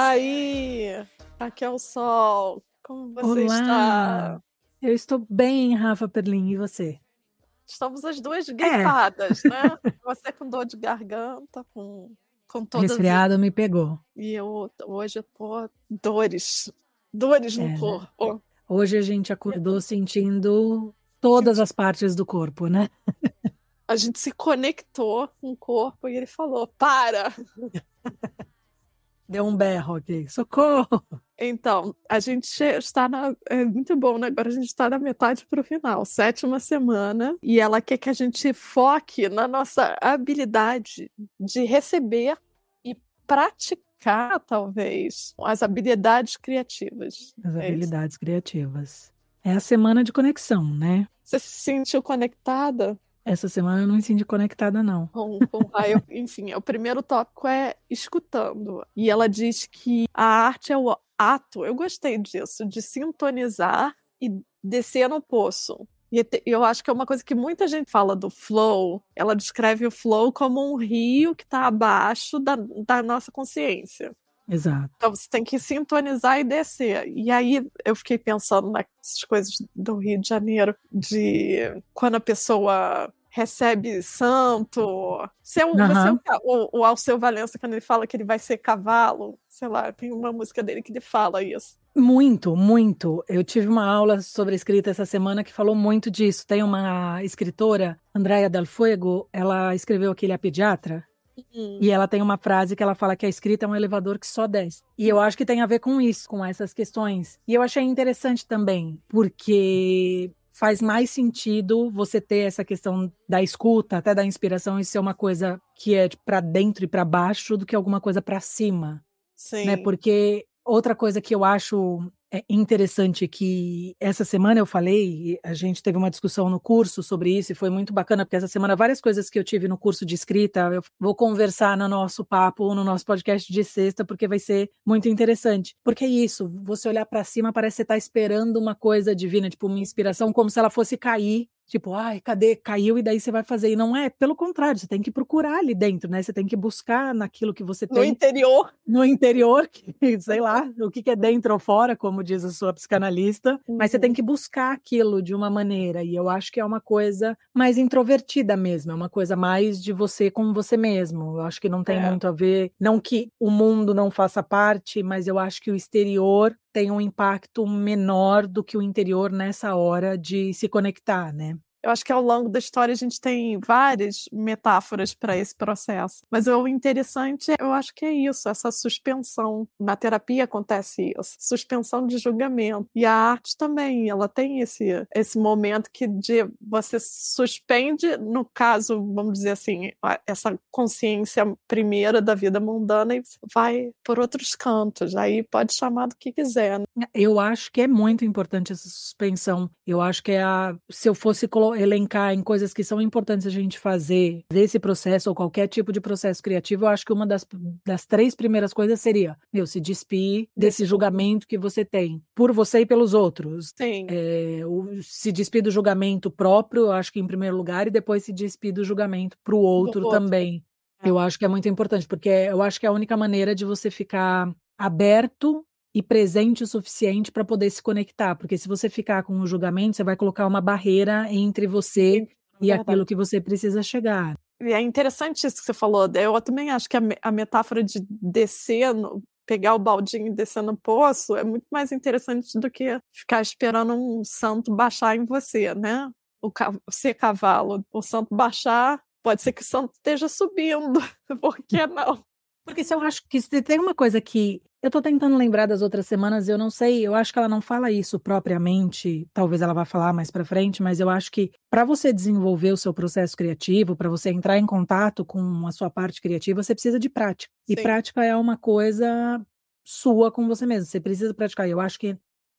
Aí, aqui é o Sol. Como você Olá. está? Eu estou bem, Rafa Perlin, e você? Estamos as duas É. gripadas, né? Você com dor de garganta, com, com todas. Resfriado me pegou. E eu hoje eu tô dores. Dores no É, né? corpo. Hoje a gente acordou sentindo todas as partes do corpo, né? A gente se conectou com o corpo e ele falou: para! Deu um berro aqui. Socorro! Então, a gente está na. É muito bom, né? Agora a gente está na metade para o final, sétima semana, e ela quer que a gente foque na nossa habilidade de receber e praticar, talvez, as habilidades criativas. As É isso. habilidades criativas. É a semana de conexão, né? Você se sentiu conectada Essa semana eu não me senti conectada, não. com, com o raio? Enfim, o primeiro tópico é escutando. E ela diz que a arte é o ato, eu gostei disso, de sintonizar e descer no poço. E te- eu acho que é uma coisa que muita gente fala do flow. Ela descreve o flow como um rio que está abaixo da, da nossa consciência. Exato. Então você tem que sintonizar e descer. E aí eu fiquei pensando nessas coisas do Rio de Janeiro, de quando a pessoa recebe santo. Seu, Aham. você é o o, o Alceu Valença, quando ele fala que ele vai ser cavalo, sei lá, tem uma música dele que ele fala isso. Muito, muito. Eu tive uma aula sobre escrita essa semana que falou muito disso. Tem uma escritora, Andrea Del Fuego, ela escreveu aquele A Pediatra, Hum, E ela tem uma frase que ela fala que a escrita é um elevador que só desce. E eu acho que tem a ver com isso, com essas questões. E eu achei interessante também, porque faz mais sentido você ter essa questão da escuta, até da inspiração, e ser uma coisa que é para dentro e para baixo do que alguma coisa para cima, sim. né? Porque outra coisa que eu acho é, interessante que essa semana eu falei, a gente teve uma discussão no curso sobre isso e foi muito bacana, porque essa semana várias coisas que eu tive no curso de escrita, eu vou conversar no nosso papo, no nosso podcast de sexta, porque vai ser muito interessante. Porque é isso, você olhar para cima parece que você tá esperando uma coisa divina, tipo uma inspiração, como se ela fosse cair. Tipo, ai, cadê? Caiu e daí você vai fazer. E não é, pelo contrário, você tem que procurar ali dentro, né? Você tem que buscar naquilo que você No tem interior. no interior, que, sei lá, o que que é dentro ou fora, como diz a sua psicanalista, mas você Uhum. tem que buscar aquilo de uma maneira, e eu acho que é uma coisa mais introvertida mesmo, é uma coisa mais de você com você mesmo. Eu acho que não tem É. muito a ver, não que o mundo não faça parte, mas eu acho que o exterior tem um impacto menor do que o interior nessa hora de se conectar, né? Eu acho que ao longo da história a gente tem várias metáforas para esse processo. Mas o interessante, eu acho que é isso, essa suspensão. Na terapia acontece isso, suspensão de julgamento. E a arte também, ela tem esse, esse momento que de você suspende, no caso, vamos dizer assim, essa consciência primeira da vida mundana e vai por outros cantos. Aí pode chamar do que quiser. né? Eu acho que é muito importante essa suspensão. Eu acho que é a, se eu fosse colo- elencar em coisas que são importantes a gente fazer desse processo ou qualquer tipo de processo criativo, eu acho que uma das, das três primeiras coisas seria, meu, se despir desse julgamento que você tem por você e pelos outros. Sim. É, o- se despir do julgamento próprio, eu acho que em primeiro lugar, e depois se despir do julgamento para o outro também. É. Eu acho que é muito importante, porque eu acho que é a única maneira de você ficar aberto e presente o suficiente para poder se conectar. Porque se você ficar com o julgamento, você vai colocar uma barreira entre você e Verdade. aquilo que você precisa chegar. E é interessante isso que você falou. Eu também acho que a, a metáfora de descer, no- pegar o baldinho e descer no poço é muito mais interessante do que ficar esperando um santo baixar em você, né? O ser cavalo, o santo baixar, pode ser que o santo esteja subindo. Por que não? Porque se eu acho que se tem uma coisa que eu tô tentando lembrar das outras semanas, eu não sei, eu acho que ela não fala isso propriamente, talvez ela vá falar mais pra frente, mas eu acho que para você desenvolver o seu processo criativo, para você entrar em contato com a sua parte criativa, você precisa de prática. E Sim. prática é uma coisa sua com você mesmo, você precisa praticar. Eu acho que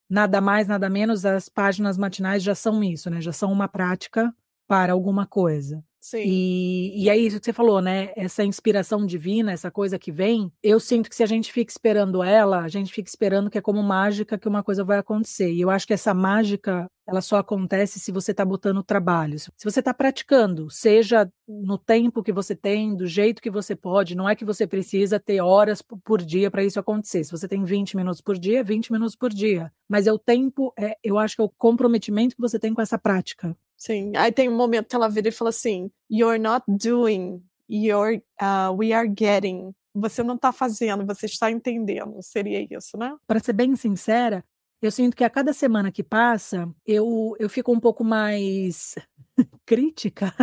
nada mais, nada menos, as páginas matinais já são isso, né? Já são uma prática para alguma coisa. Sim. E, e é isso que você falou, né? Essa inspiração divina, essa coisa que vem, eu sinto que se a gente fica esperando ela, a gente fica esperando que é como mágica que uma coisa vai acontecer. E eu acho que essa mágica, ela só acontece se você está botando trabalho. Se você está praticando, seja no tempo que você tem, do jeito que você pode, não é que você precisa ter horas por dia para isso acontecer. Se você tem 20 minutos por dia, 20 minutos por dia. Mas é o tempo, é, eu acho que é o comprometimento que você tem com essa prática. Sim. Aí tem um momento que ela vira e fala assim: You're not doing, you're, uh, we are getting. Você não está fazendo, você está entendendo. Seria isso, né? Para ser bem sincera, eu sinto que a cada semana que passa, eu, eu fico um pouco mais crítica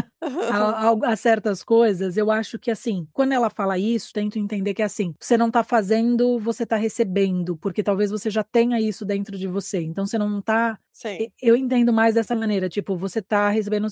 a, a, a, certas coisas, eu acho que assim, quando ela fala isso, tento entender que é assim, você não tá fazendo, você tá recebendo, porque talvez você já tenha isso dentro de você. Então você não tá. Sim. Eu entendo mais dessa maneira, tipo, você tá recebendo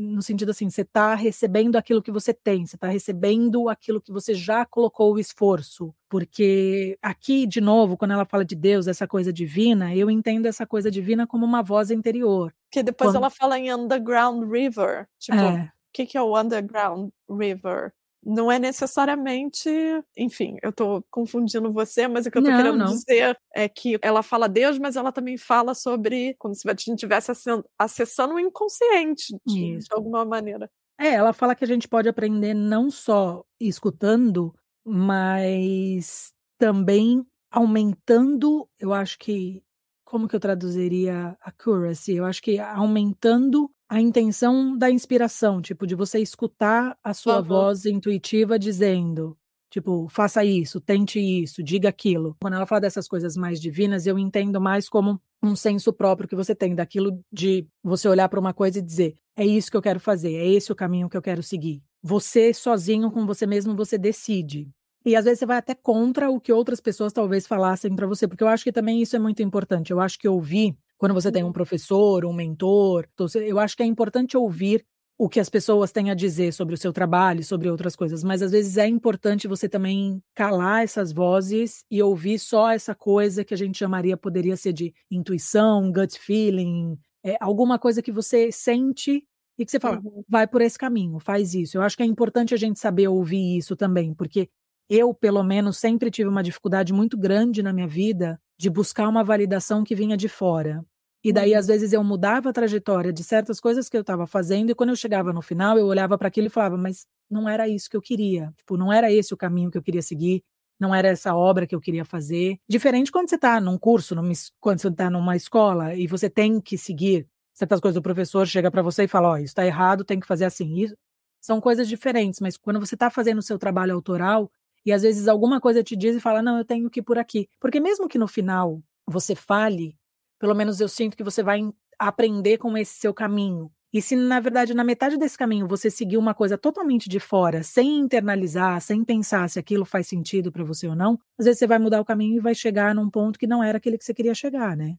no sentido assim, você tá recebendo aquilo que você tem, você tá recebendo aquilo que você já colocou o esforço. Porque aqui, de novo, quando ela fala de Deus, essa coisa divina, eu entendo essa coisa divina como uma voz interior. Que depois quando... ela fala em underground river. Tipo, é. o que, que é o underground river? Não é necessariamente. Enfim, eu tô confundindo você, mas o que eu tô não, querendo não. dizer é que ela fala Deus, mas ela também fala sobre como se a gente estivesse acessando o inconsciente, de, de alguma maneira. É, ela fala que a gente pode aprender não só escutando, mas também aumentando, eu acho que como que eu traduziria accuracy? Eu acho que aumentando a intenção da inspiração, tipo, de você escutar a sua uhum. voz intuitiva dizendo, tipo, faça isso, tente isso, diga aquilo. Quando ela fala dessas coisas mais divinas, eu entendo mais como um senso próprio que você tem, daquilo de você olhar para uma coisa e dizer, é isso que eu quero fazer, é esse o caminho que eu quero seguir. Você sozinho com você mesmo, você decide. E às vezes você vai até contra o que outras pessoas talvez falassem para você, porque eu acho que também isso é muito importante. Eu acho que ouvir, quando você tem um uhum. professor, um mentor, eu acho que é importante ouvir o que as pessoas têm a dizer sobre o seu trabalho, sobre outras coisas, mas às vezes é importante você também calar essas vozes e ouvir só essa coisa que a gente chamaria, poderia ser de intuição, gut feeling, é, alguma coisa que você sente e que você fala, uhum. vai por esse caminho, faz isso. Eu acho que é importante a gente saber ouvir isso também, porque eu, pelo menos, sempre tive uma dificuldade muito grande na minha vida de buscar uma validação que vinha de fora. E daí, às uhum. vezes, eu mudava a trajetória de certas coisas que eu estava fazendo, e quando eu chegava no final, eu olhava para aquilo e falava, mas não era isso que eu queria. Tipo, não era esse o caminho que eu queria seguir, não era essa obra que eu queria fazer. Diferente quando você está num curso, numa, quando você está numa escola e você tem que seguir certas coisas, o professor chega para você e fala: Ó, oh, isso está errado, tem que fazer assim. Isso são coisas diferentes, mas quando você está fazendo o seu trabalho autoral, e às vezes alguma coisa te diz e fala, não, eu tenho que ir por aqui. Porque mesmo que no final você fale, pelo menos eu sinto que você vai aprender com esse seu caminho. E se, na verdade, na metade desse caminho você seguir uma coisa totalmente de fora, sem internalizar, sem pensar se aquilo faz sentido para você ou não, às vezes você vai mudar o caminho e vai chegar num ponto que não era aquele que você queria chegar, né?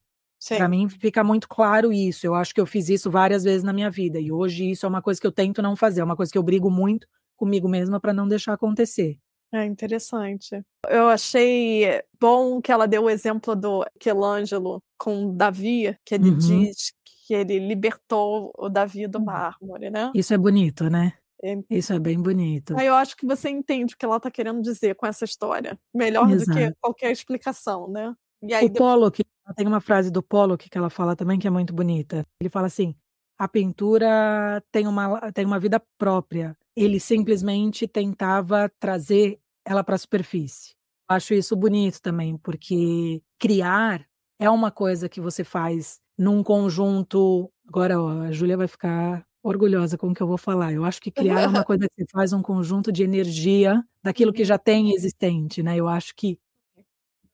Para mim fica muito claro isso. Eu acho que eu fiz isso várias vezes na minha vida e hoje isso é uma coisa que eu tento não fazer, é uma coisa que eu brigo muito comigo mesma para não deixar acontecer. É interessante. Eu achei bom que ela deu o exemplo do Michelangelo com Davi, que ele uhum. diz que ele libertou o Davi do hum. mármore, né? Isso é bonito, né? É. Isso é bem bonito. Aí eu acho que você entende o que ela está querendo dizer com essa história. Melhor Exato. do que qualquer explicação, né? E aí, o depois... Pollock, tem uma frase do Pollock que ela fala também que é muito bonita. Ele fala assim: a pintura tem uma, tem uma vida própria. Ele simplesmente tentava trazer ela para a superfície. Acho isso bonito também, porque criar é uma coisa que você faz num conjunto. Agora, ó, a Júlia vai ficar orgulhosa com o que eu vou falar. Eu acho que criar é uma coisa que você faz um conjunto de energia daquilo que já tem existente, né? Eu acho que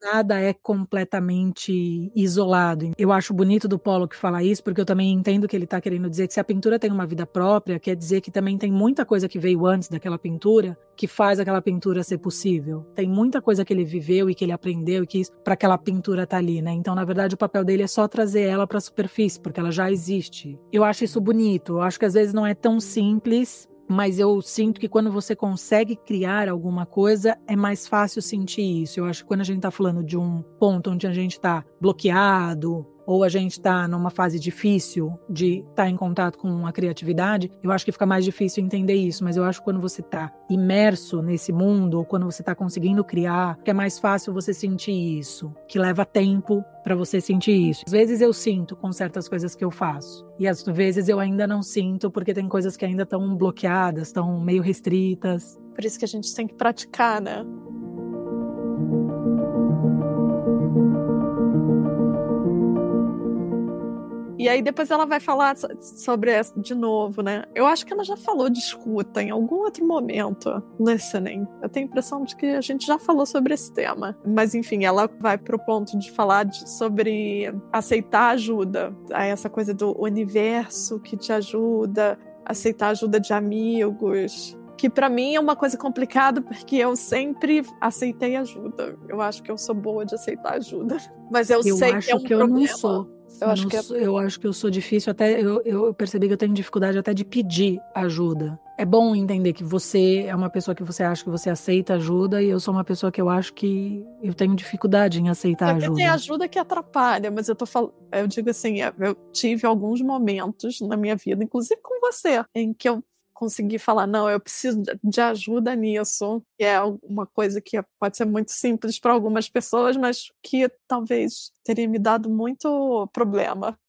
nada é completamente isolado. Eu acho bonito do Polo que fala isso, porque eu também entendo que ele está querendo dizer que se a pintura tem uma vida própria, quer dizer que também tem muita coisa que veio antes daquela pintura que faz aquela pintura ser possível. Tem muita coisa que ele viveu e que ele aprendeu e que para aquela pintura tá ali, né? Então, na verdade, o papel dele é só trazer ela para a superfície, porque ela já existe. Eu acho isso bonito. Eu acho que às vezes não é tão simples mas eu sinto que quando você consegue criar alguma coisa, é mais fácil sentir isso. Eu acho que quando a gente está falando de um ponto onde a gente está bloqueado, ou a gente está numa fase difícil de estar tá em contato com a criatividade, eu acho que fica mais difícil entender isso. Mas eu acho que quando você está imerso nesse mundo, ou quando você está conseguindo criar, é mais fácil você sentir isso, que leva tempo para você sentir isso. Às vezes eu sinto com certas coisas que eu faço, e às vezes eu ainda não sinto porque tem coisas que ainda estão bloqueadas, estão meio restritas. Por isso que a gente tem que praticar, né? E aí depois ela vai falar sobre essa de novo, né? Eu acho que ela já falou de escuta em algum outro momento. Listening. Eu tenho a impressão de que a gente já falou sobre esse tema. Mas enfim, ela vai pro ponto de falar de, sobre aceitar ajuda. Essa coisa do universo que te ajuda, aceitar ajuda de amigos, que para mim é uma coisa complicada porque eu sempre aceitei ajuda. Eu acho que eu sou boa de aceitar ajuda, mas eu, eu sei que é um que problema. eu não sou. Eu eu acho que é... eu acho que eu sou difícil até eu, eu percebi que eu tenho dificuldade até de pedir ajuda. É bom entender que você é uma pessoa que você acha que você aceita ajuda e eu sou uma pessoa que eu acho que eu tenho dificuldade em aceitar Porque ajuda. Tem ajuda que atrapalha, mas eu tô falando, eu digo assim, é, eu tive alguns momentos na minha vida, inclusive com você, em que eu conseguir falar, não, eu preciso de ajuda nisso, que é uma coisa que pode ser muito simples para algumas pessoas, mas que talvez teria me dado muito problema.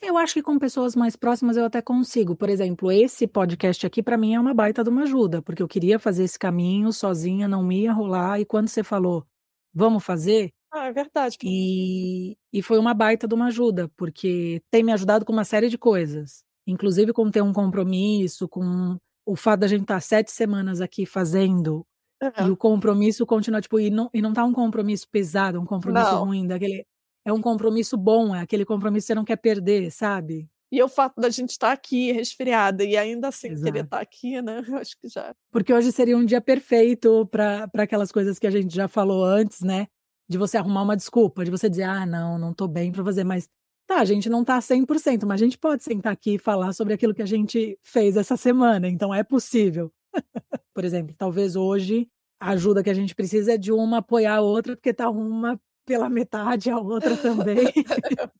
Eu acho que com pessoas mais próximas eu até consigo. Por exemplo, esse podcast aqui para mim é uma baita de uma ajuda, porque eu queria fazer esse caminho sozinha, não ia rolar, e quando você falou, vamos fazer? Ah, é verdade. E, e foi uma baita de uma ajuda, porque tem me ajudado com uma série de coisas inclusive com ter um compromisso, com o fato da gente estar tá sete semanas aqui fazendo uhum. e o compromisso continua, tipo, e não, e não tá um compromisso pesado, um compromisso não. ruim, daquele, é um compromisso bom, é aquele compromisso que você não quer perder, sabe? E o fato da gente estar tá aqui resfriada e ainda assim Exato. querer estar tá aqui, né? Eu acho que já. Porque hoje seria um dia perfeito para aquelas coisas que a gente já falou antes, né? De você arrumar uma desculpa, de você dizer, ah, não, não tô bem para fazer, mas Tá, a gente não está 100%, mas a gente pode sentar aqui e falar sobre aquilo que a gente fez essa semana, então é possível. Por exemplo, talvez hoje a ajuda que a gente precisa é de uma apoiar a outra, porque tá uma pela metade, a outra também.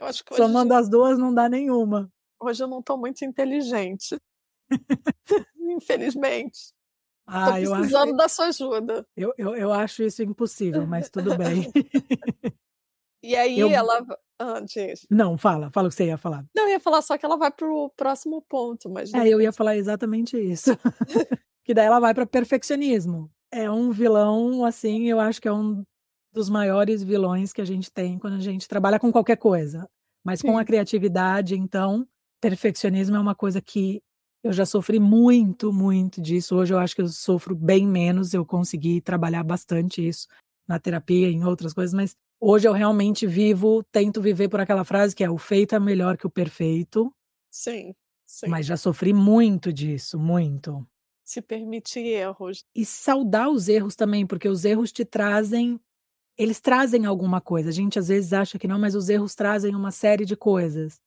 eu acho que hoje Somando as duas não dá nenhuma. Hoje eu não estou muito inteligente. Infelizmente. Ah, Tô precisando eu acho... da sua ajuda. Eu, eu, eu acho isso impossível, mas tudo bem. E aí eu... ela antes. Não, fala, fala o que você ia falar. Não, eu ia falar só que ela vai pro próximo ponto, mas. É, eu ia falar exatamente isso. que daí ela vai para perfeccionismo. É um vilão, assim, eu acho que é um dos maiores vilões que a gente tem quando a gente trabalha com qualquer coisa. Mas Sim. com a criatividade, então, perfeccionismo é uma coisa que eu já sofri muito, muito disso. Hoje eu acho que eu sofro bem menos, eu consegui trabalhar bastante isso na terapia, em outras coisas, mas Hoje eu realmente vivo, tento viver por aquela frase que é o feito é melhor que o perfeito. Sim, sim. Mas já sofri muito disso, muito. Se permitir erros. E saudar os erros também, porque os erros te trazem, eles trazem alguma coisa. A gente às vezes acha que não, mas os erros trazem uma série de coisas.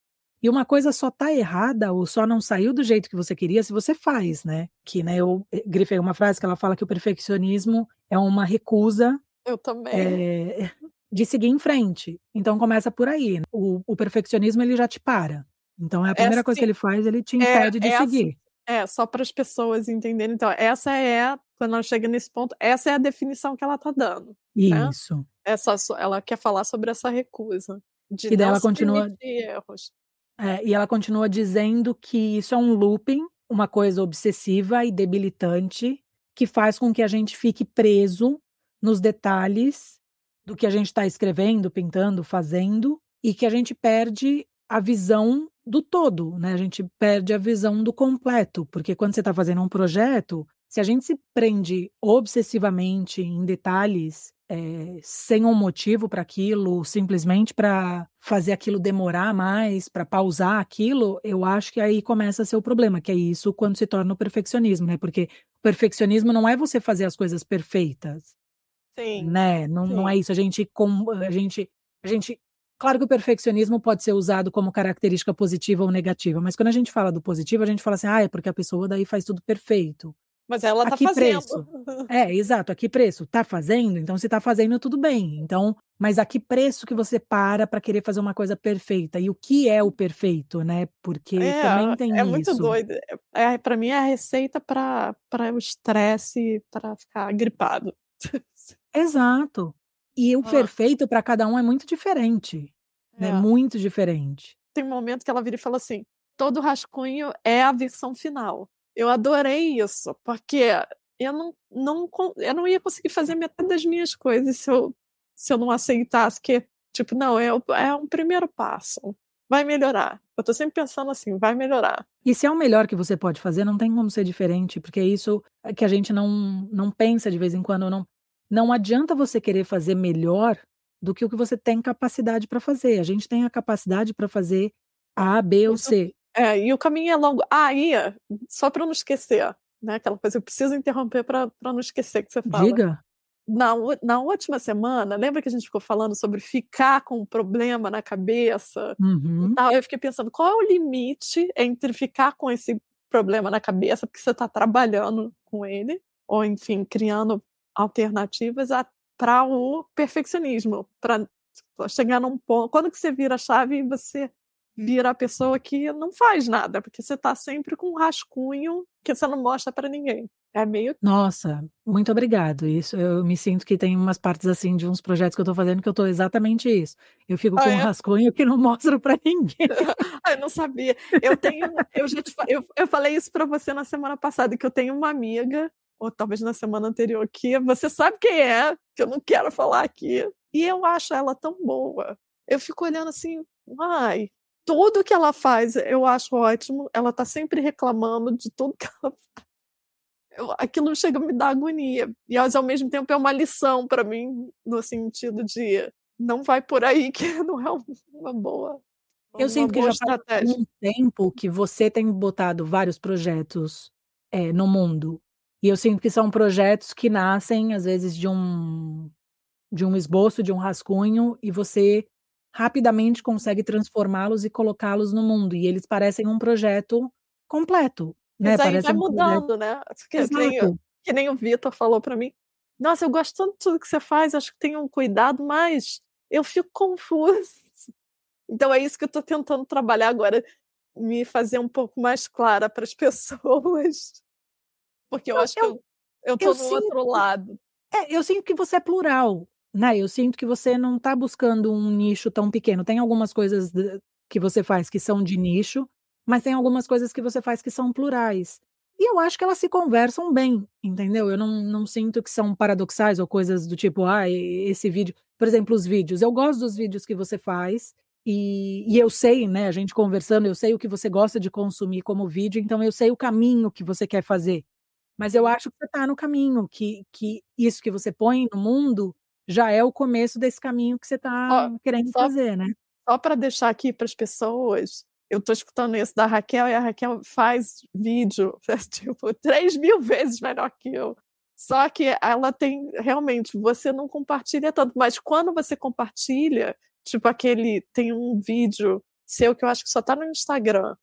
E uma coisa só tá errada ou só não saiu do jeito que você queria se você faz, né? Que, né, eu eh, grifei uma frase que ela fala que o perfeccionismo é uma recusa. Eu também. É, de seguir em frente. Então começa por aí. Né? O, o perfeccionismo ele já te para. Então é a primeira é, coisa que ele faz, ele te é, impede é, de é seguir. Assim, é, só para as pessoas entenderem. Então, essa é, quando ela chega nesse ponto, essa é a definição que ela está dando. Né? Isso. Né? Essa, ela quer falar sobre essa recusa. De e daí ela continua. Erros. É, e ela continua dizendo que isso é um looping, uma coisa obsessiva e debilitante, que faz com que a gente fique preso nos detalhes do que a gente está escrevendo, pintando, fazendo, e que a gente perde a visão do todo, né? A gente perde a visão do completo, porque quando você está fazendo um projeto, se a gente se prende obsessivamente em detalhes, é, sem um motivo para aquilo, simplesmente para fazer aquilo demorar mais, para pausar aquilo, eu acho que aí começa a ser o problema, que é isso quando se torna o perfeccionismo, né? Porque o perfeccionismo não é você fazer as coisas perfeitas. Sim. Né? Não, sim. não é isso. A gente, com, a gente, a gente. Claro que o perfeccionismo pode ser usado como característica positiva ou negativa, mas quando a gente fala do positivo, a gente fala assim, ah, é porque a pessoa daí faz tudo perfeito. Mas ela tá aqui fazendo. preço. É, exato, aqui preço. Tá fazendo? Então se tá fazendo, tudo bem. Então, mas a que preço que você para para querer fazer uma coisa perfeita? E o que é o perfeito, né? Porque É, também tem é muito isso. doido. É, para mim é a receita para o estresse, para ficar gripado. Exato. E o perfeito para cada um é muito diferente, né? É. Muito diferente. Tem um momento que ela vira e fala assim: todo rascunho é a versão final. Eu adorei isso, porque eu não, não, con- eu não ia conseguir fazer metade das minhas coisas se eu, se eu não aceitasse que, tipo, não, é, o- é um primeiro passo. Vai melhorar. Eu tô sempre pensando assim, vai melhorar. E se é o melhor que você pode fazer, não tem como ser diferente, porque é isso que a gente não, não pensa de vez em quando. Não, não adianta você querer fazer melhor do que o que você tem capacidade para fazer. A gente tem a capacidade para fazer A, B ou. C. É, e o caminho é longo. Ah, ia, só para não esquecer, né? Aquela coisa, eu preciso interromper para não esquecer que você fala. Diga. Na, na última semana, lembra que a gente ficou falando sobre ficar com um problema na cabeça? Uhum. tal, eu fiquei pensando qual é o limite entre ficar com esse problema na cabeça, porque você está trabalhando com ele, ou enfim, criando alternativas para o perfeccionismo, para chegar num ponto. Quando que você vira a chave e você vira a pessoa que não faz nada, porque você está sempre com um rascunho que você não mostra para ninguém. É meio. Nossa, muito obrigado. Isso eu me sinto que tem umas partes assim de uns projetos que eu tô fazendo que eu tô exatamente isso. Eu fico Ah, com um é? rascunho que não mostro para ninguém. Ah, eu não sabia. Eu tenho, eu já te, eu, eu falei isso para você na semana passada que eu tenho uma amiga, ou talvez na semana anterior, que você sabe quem é, que eu não quero falar aqui. E eu acho ela tão boa. Eu fico olhando assim, ai, tudo que ela faz eu acho ótimo. Ela tá sempre reclamando de tudo que ela faz. Eu- aquilo chega a me dar agonia. E ao mesmo tempo é uma lição para mim, no sentido de não vai por aí que não é uma boa. Eu uma sinto que já faz um tempo que você tem botado vários projetos é, no mundo. E eu sinto que são projetos que nascem, às vezes, de um, de um esboço, de um rascunho, e você rapidamente consegue transformá-los e colocá-los no mundo. E eles parecem um projeto completo. Né? Mas aí Parece vai um projeto... mudando, né? Que, que, nem, que nem o Vitor falou para mim. Nossa, eu gosto tanto de tudo que você faz, acho que tem um cuidado, mas eu fico confuso. Então é isso que eu estou tentando trabalhar agora, me fazer um pouco mais clara para as pessoas. Porque eu Não, acho eu- que eu estou eu no outro sinto- lado. É, eu sinto que você é plural, né? Eu sinto que você não está buscando um nicho tão pequeno. Tem algumas coisas que você faz que são de nicho, mas tem algumas coisas que você faz que são plurais. E eu acho que elas se conversam bem, entendeu? Eu não, não sinto que são paradoxais ou coisas do tipo, ah, esse vídeo. Por exemplo, os vídeos. Eu gosto dos vídeos que você faz. E, e eu sei, né, a gente conversando, eu sei o que você gosta de consumir como vídeo, então eu sei o caminho que você quer fazer. Mas eu acho que você está no caminho, que, que isso que você põe no mundo já é o começo desse caminho que você está querendo só- fazer, né? Só para deixar aqui para as pessoas, eu estou escutando isso da Raquel e a Raquel faz vídeo, tipo, 3 mil vezes melhor que eu. Só que ela tem, realmente, você não compartilha tanto, mas quando você compartilha, tipo aquele, tem um vídeo seu que eu acho que só tá no Instagram,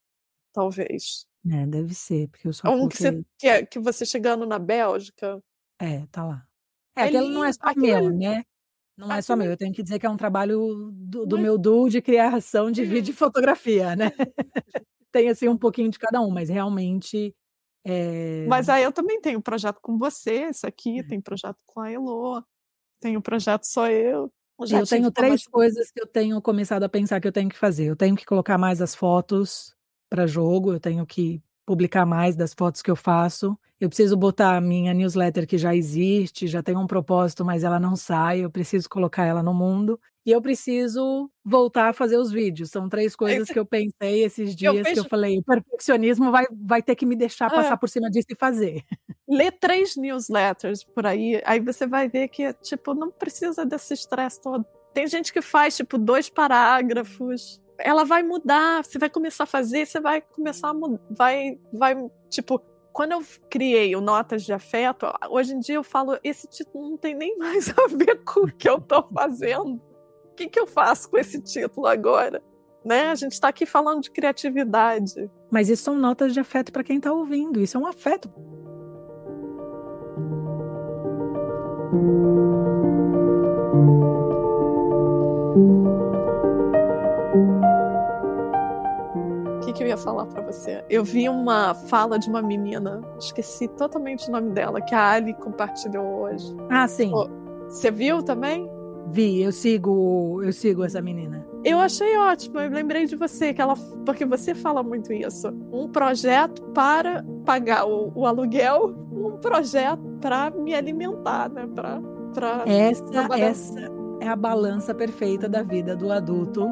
talvez. É, deve ser, porque eu só Um que você, que, é, que você chegando na Bélgica. É, tá lá. É, É aquele não é só aquilo meu, ali- né? Não é só meu. Eu tenho que dizer que é um trabalho do, do Mas- meu duo de criação de Uhum. vídeo e fotografia, né? Tem, assim, um pouquinho de cada um, mas realmente... É... Mas aí eu também tenho projeto com você, isso aqui, tem projeto com a Elo, tenho projeto só eu. Eu tive tenho três coisas que eu tenho começado a pensar que eu tenho que fazer. Eu tenho que colocar mais as fotos para jogo, eu tenho que publicar mais das fotos que eu faço. Eu preciso botar a minha newsletter que já existe, já tem um propósito, mas ela não sai. Eu preciso colocar ela no mundo. E eu preciso voltar a fazer os vídeos. São três coisas que eu pensei esses dias que eu vejo- falei: o perfeccionismo vai, vai ter que me deixar É. passar por cima disso e fazer. Lê três newsletters por aí, aí você vai ver que, tipo, não precisa desse estresse todo. Tem gente que faz, tipo, dois parágrafos ela vai mudar, você vai começar a fazer, você vai começar a mudar, vai, vai, tipo, quando eu criei o Notas de Afeto, hoje em dia eu falo, esse título não tem nem mais a ver com o que eu tô fazendo. O que, que eu faço com esse título agora? Né? A gente está aqui falando de criatividade. Mas isso são notas de afeto para quem está ouvindo, isso é um afeto. Que, eu ia falar para você? Eu vi uma fala de uma menina, esqueci totalmente o nome dela, que a Ali compartilhou hoje. Ah, sim. Você viu também? Vi, eu sigo, eu sigo essa menina. Eu achei ótimo, eu lembrei de você, que ela, porque você fala muito isso. Um projeto para pagar o, o aluguel, um projeto para me alimentar, né? Pra, pra essa, essa é a balança perfeita da vida do adulto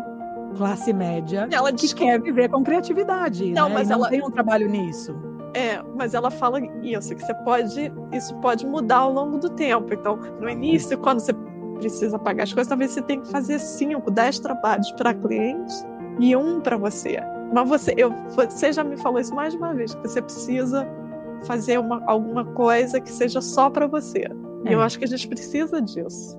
classe média ela que quer viver com criatividade. Não, né? mas não ela tem um trabalho nisso. É, mas ela fala isso, que você pode, isso pode mudar ao longo do tempo. Então, no início, quando você precisa pagar as coisas, talvez você tenha que fazer 5, 10 trabalhos para clientes e um para você. Mas você, eu, você já me falou isso mais de uma vez, que você precisa fazer uma, alguma coisa que seja só para você. É. E eu é. acho que a gente precisa disso.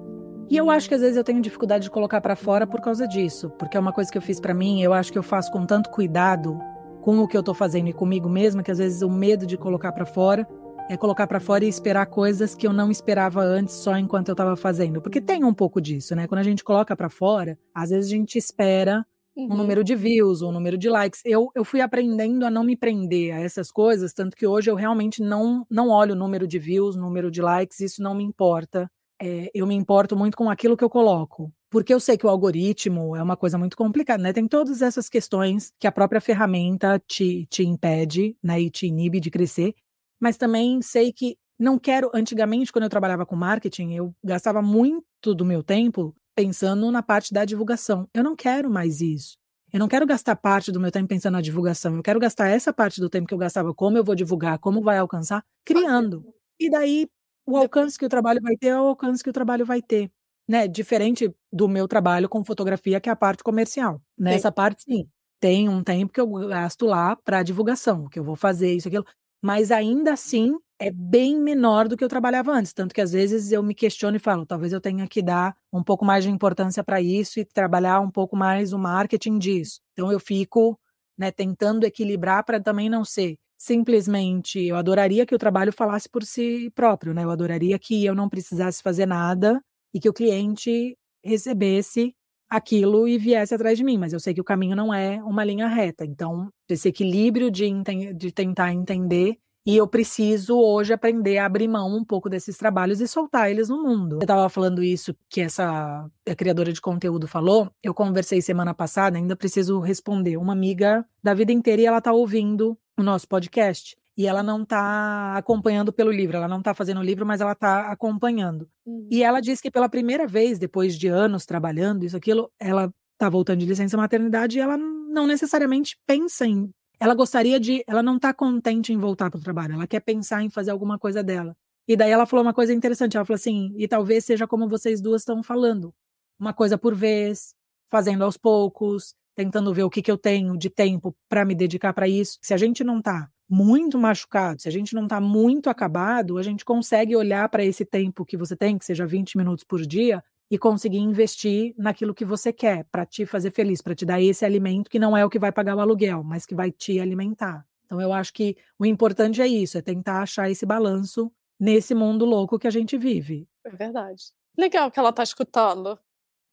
E eu acho que às vezes eu tenho dificuldade de colocar para fora por causa disso, porque é uma coisa que eu fiz para mim, eu acho que eu faço com tanto cuidado com o que eu tô fazendo e comigo mesma, que às vezes o medo de colocar para fora é colocar para fora e esperar coisas que eu não esperava antes só enquanto eu estava fazendo, porque tem um pouco disso, né? Quando a gente coloca para fora, às vezes a gente espera uhum. um número de views, um número de likes. Eu, eu fui aprendendo a não me prender a essas coisas, tanto que hoje eu realmente não não olho o número de views, número de likes, isso não me importa é, eu me importo muito com aquilo que eu coloco. Porque eu sei que o algoritmo é uma coisa muito complicada, né? Tem todas essas questões que a própria ferramenta te, te impede, né? E te inibe de crescer. Mas também sei que não quero. Antigamente, quando eu trabalhava com marketing, eu gastava muito do meu tempo pensando na parte da divulgação. Eu não quero mais isso. Eu não quero gastar parte do meu tempo pensando na divulgação. Eu quero gastar essa parte do tempo que eu gastava, como eu vou divulgar, como vai alcançar, criando. E daí o alcance que o trabalho vai ter é o alcance que o trabalho vai ter, né? Diferente do meu trabalho com fotografia, que é a parte comercial. Nessa sim. parte, sim, tem um tempo que eu gasto lá para divulgação, que eu vou fazer isso, aquilo, mas ainda assim é bem menor do que eu trabalhava antes, tanto que às vezes eu me questiono e falo, talvez eu tenha que dar um pouco mais de importância para isso e trabalhar um pouco mais o marketing disso. Então eu fico, né, tentando equilibrar para também não ser simplesmente eu adoraria que o trabalho falasse por si próprio, né? Eu adoraria que eu não precisasse fazer nada e que o cliente recebesse aquilo e viesse atrás de mim, mas eu sei que o caminho não é uma linha reta. Então, esse equilíbrio de, de tentar entender e eu preciso hoje aprender a abrir mão um pouco desses trabalhos e soltar eles no mundo. Eu estava falando isso que essa criadora de conteúdo falou. Eu conversei semana passada, ainda preciso responder. Uma amiga da vida inteira e ela está ouvindo o nosso podcast. E ela não está acompanhando pelo livro, ela não está fazendo o livro, mas ela está acompanhando. Uhum. E ela diz que pela primeira vez, depois de anos trabalhando, isso, aquilo, ela está voltando de licença maternidade e ela não necessariamente pensa em. Ela gostaria de. Ela não está contente em voltar para o trabalho, ela quer pensar em fazer alguma coisa dela. E daí ela falou uma coisa interessante. Ela falou assim: e talvez seja como vocês duas estão falando, uma coisa por vez, fazendo aos poucos, tentando ver o que, que eu tenho de tempo para me dedicar para isso. Se a gente não está muito machucado, se a gente não está muito acabado, a gente consegue olhar para esse tempo que você tem, que seja 20 minutos por dia, e conseguir investir naquilo que você quer, para te fazer feliz, para te dar esse alimento que não é o que vai pagar o aluguel, mas que vai te alimentar. Então eu acho que o importante é isso, é tentar achar esse balanço nesse mundo louco que a gente vive. É verdade. Legal que ela está escutando.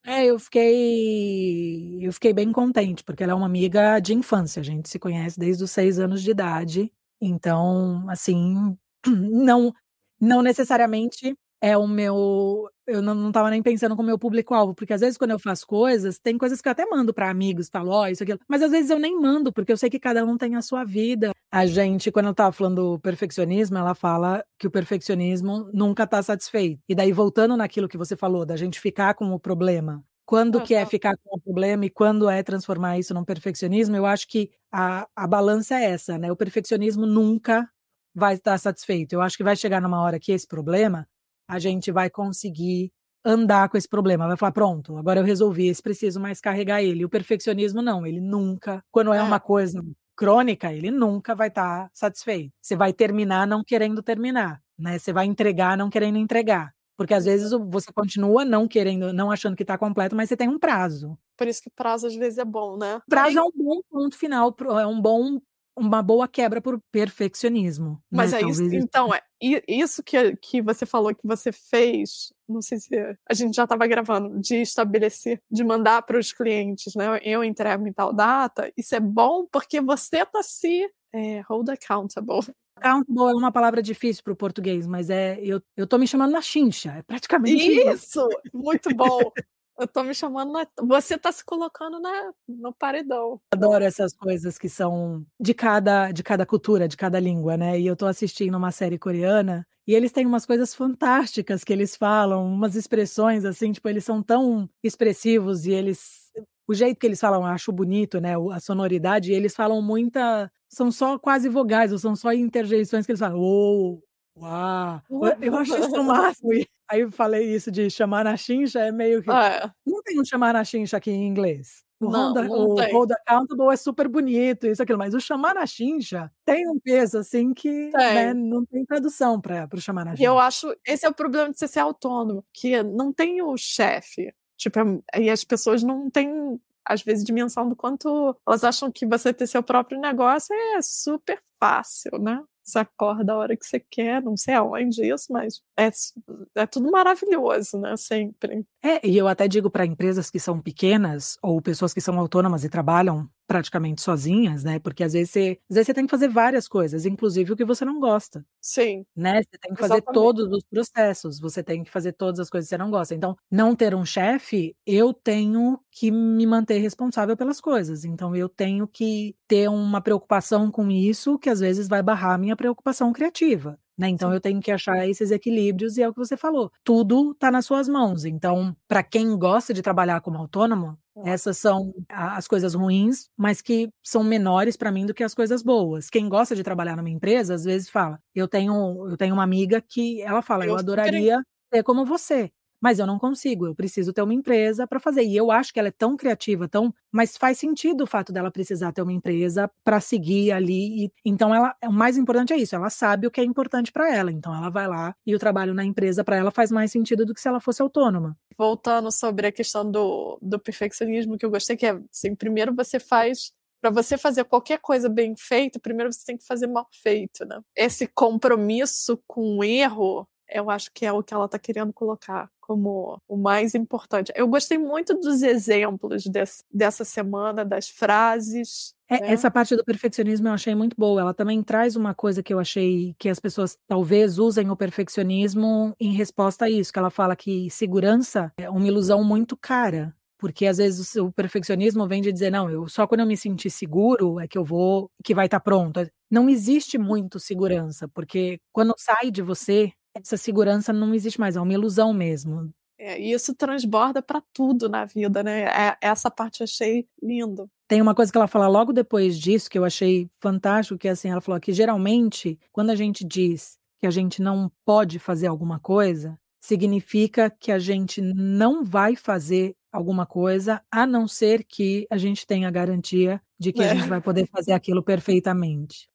É, eu fiquei, eu fiquei bem contente, porque ela é uma amiga de infância, a gente se conhece desde os seis anos de idade, então, assim, não, não necessariamente é o meu. Eu não, não tava nem pensando com o meu público-alvo, porque às vezes quando eu faço coisas, tem coisas que eu até mando para amigos, falo, ó, oh, isso, aquilo. Mas às vezes eu nem mando, porque eu sei que cada um tem a sua vida. A gente, quando eu tava falando do perfeccionismo, ela fala que o perfeccionismo nunca tá satisfeito. E daí, voltando naquilo que você falou, da gente ficar com o problema. Quando que é ficar com o problema e quando é transformar isso num perfeccionismo, eu acho que a, a balança é essa, né? O perfeccionismo nunca vai estar satisfeito. Eu acho que vai chegar numa hora que esse problema a gente vai conseguir andar com esse problema. Vai falar, pronto, agora eu resolvi esse, preciso mais carregar ele. O perfeccionismo não, ele nunca, quando é, é. uma coisa crônica, ele nunca vai estar tá satisfeito. Você vai terminar não querendo terminar, né? Você vai entregar não querendo entregar. Porque às vezes você continua não querendo, não achando que está completo, mas você tem um prazo. Por isso que prazo às vezes é bom, né? Prazo é um bom ponto final, é um bom uma boa quebra por perfeccionismo. Mas né? é isso, então, é isso que, que você falou que você fez, não sei se a gente já estava gravando, de estabelecer, de mandar para os clientes, né? Eu entrego em tal data, isso é bom porque você está se é, hold accountable. Accountable é uma palavra difícil para o português, mas é eu, eu tô me chamando na chincha, é praticamente isso. Isso, muito bom. Eu tô me chamando. Na... Você tá se colocando na... no paredão. Adoro essas coisas que são de cada, de cada cultura, de cada língua, né? E eu tô assistindo uma série coreana e eles têm umas coisas fantásticas que eles falam, umas expressões assim, tipo, eles são tão expressivos e eles. O jeito que eles falam, eu acho bonito, né? A sonoridade, eles falam muita. São só quase vogais, ou são só interjeições que eles falam. Oh, Uau! Eu acho isso o máximo. Aí eu falei isso de chamar na chincha, é meio que. É. Não tem um chamar na chincha aqui em inglês. O, não, Honda, não o Hold Accountable é super bonito, isso, aquilo, mas o chamar na chincha tem um peso, assim, que né, não tem tradução para o chamar na chincha. E eu acho, esse é o problema de você ser autônomo, que não tem o chefe. Tipo, e as pessoas não têm, às vezes, dimensão do quanto elas acham que você ter seu próprio negócio é super fácil, né? Você acorda a hora que você quer, não sei aonde isso, mas é, é tudo maravilhoso, né? Sempre. É, e eu até digo para empresas que são pequenas ou pessoas que são autônomas e trabalham praticamente sozinhas, né? Porque às vezes você, às vezes você tem que fazer várias coisas, inclusive o que você não gosta. Sim. Né? Você tem que fazer Exatamente. todos os processos, você tem que fazer todas as coisas que você não gosta. Então, não ter um chefe, eu tenho que me manter responsável pelas coisas. Então, eu tenho que ter uma preocupação com isso que às vezes vai barrar a minha preocupação criativa. Né? Então Sim. eu tenho que achar esses equilíbrios e é o que você falou. Tudo está nas suas mãos. Então, para quem gosta de trabalhar como autônomo, essas são as coisas ruins, mas que são menores para mim do que as coisas boas. Quem gosta de trabalhar numa empresa, às vezes fala: "Eu tenho, eu tenho uma amiga que ela fala: "Eu, eu adoraria ser como você" mas eu não consigo, eu preciso ter uma empresa para fazer. E eu acho que ela é tão criativa, tão, mas faz sentido o fato dela precisar ter uma empresa para seguir ali. E, então ela, o mais importante é isso, ela sabe o que é importante para ela. Então ela vai lá e o trabalho na empresa para ela faz mais sentido do que se ela fosse autônoma. Voltando sobre a questão do, do perfeccionismo que eu gostei que é, assim, primeiro você faz para você fazer qualquer coisa bem feita, primeiro você tem que fazer mal feito, né? Esse compromisso com o erro eu acho que é o que ela está querendo colocar como o mais importante. Eu gostei muito dos exemplos desse, dessa semana, das frases. É, né? Essa parte do perfeccionismo eu achei muito boa. Ela também traz uma coisa que eu achei que as pessoas talvez usem o perfeccionismo em resposta a isso, que ela fala que segurança é uma ilusão muito cara. Porque às vezes o perfeccionismo vem de dizer, não, eu só quando eu me sentir seguro é que eu vou, que vai estar tá pronto. Não existe muito segurança, porque quando sai de você, essa segurança não existe mais, é uma ilusão mesmo. É, e isso transborda para tudo na vida, né? É, essa parte eu achei lindo. Tem uma coisa que ela fala logo depois disso que eu achei fantástico, que é assim, ela falou que geralmente quando a gente diz que a gente não pode fazer alguma coisa, significa que a gente não vai fazer alguma coisa, a não ser que a gente tenha a garantia de que é. a gente vai poder fazer aquilo perfeitamente.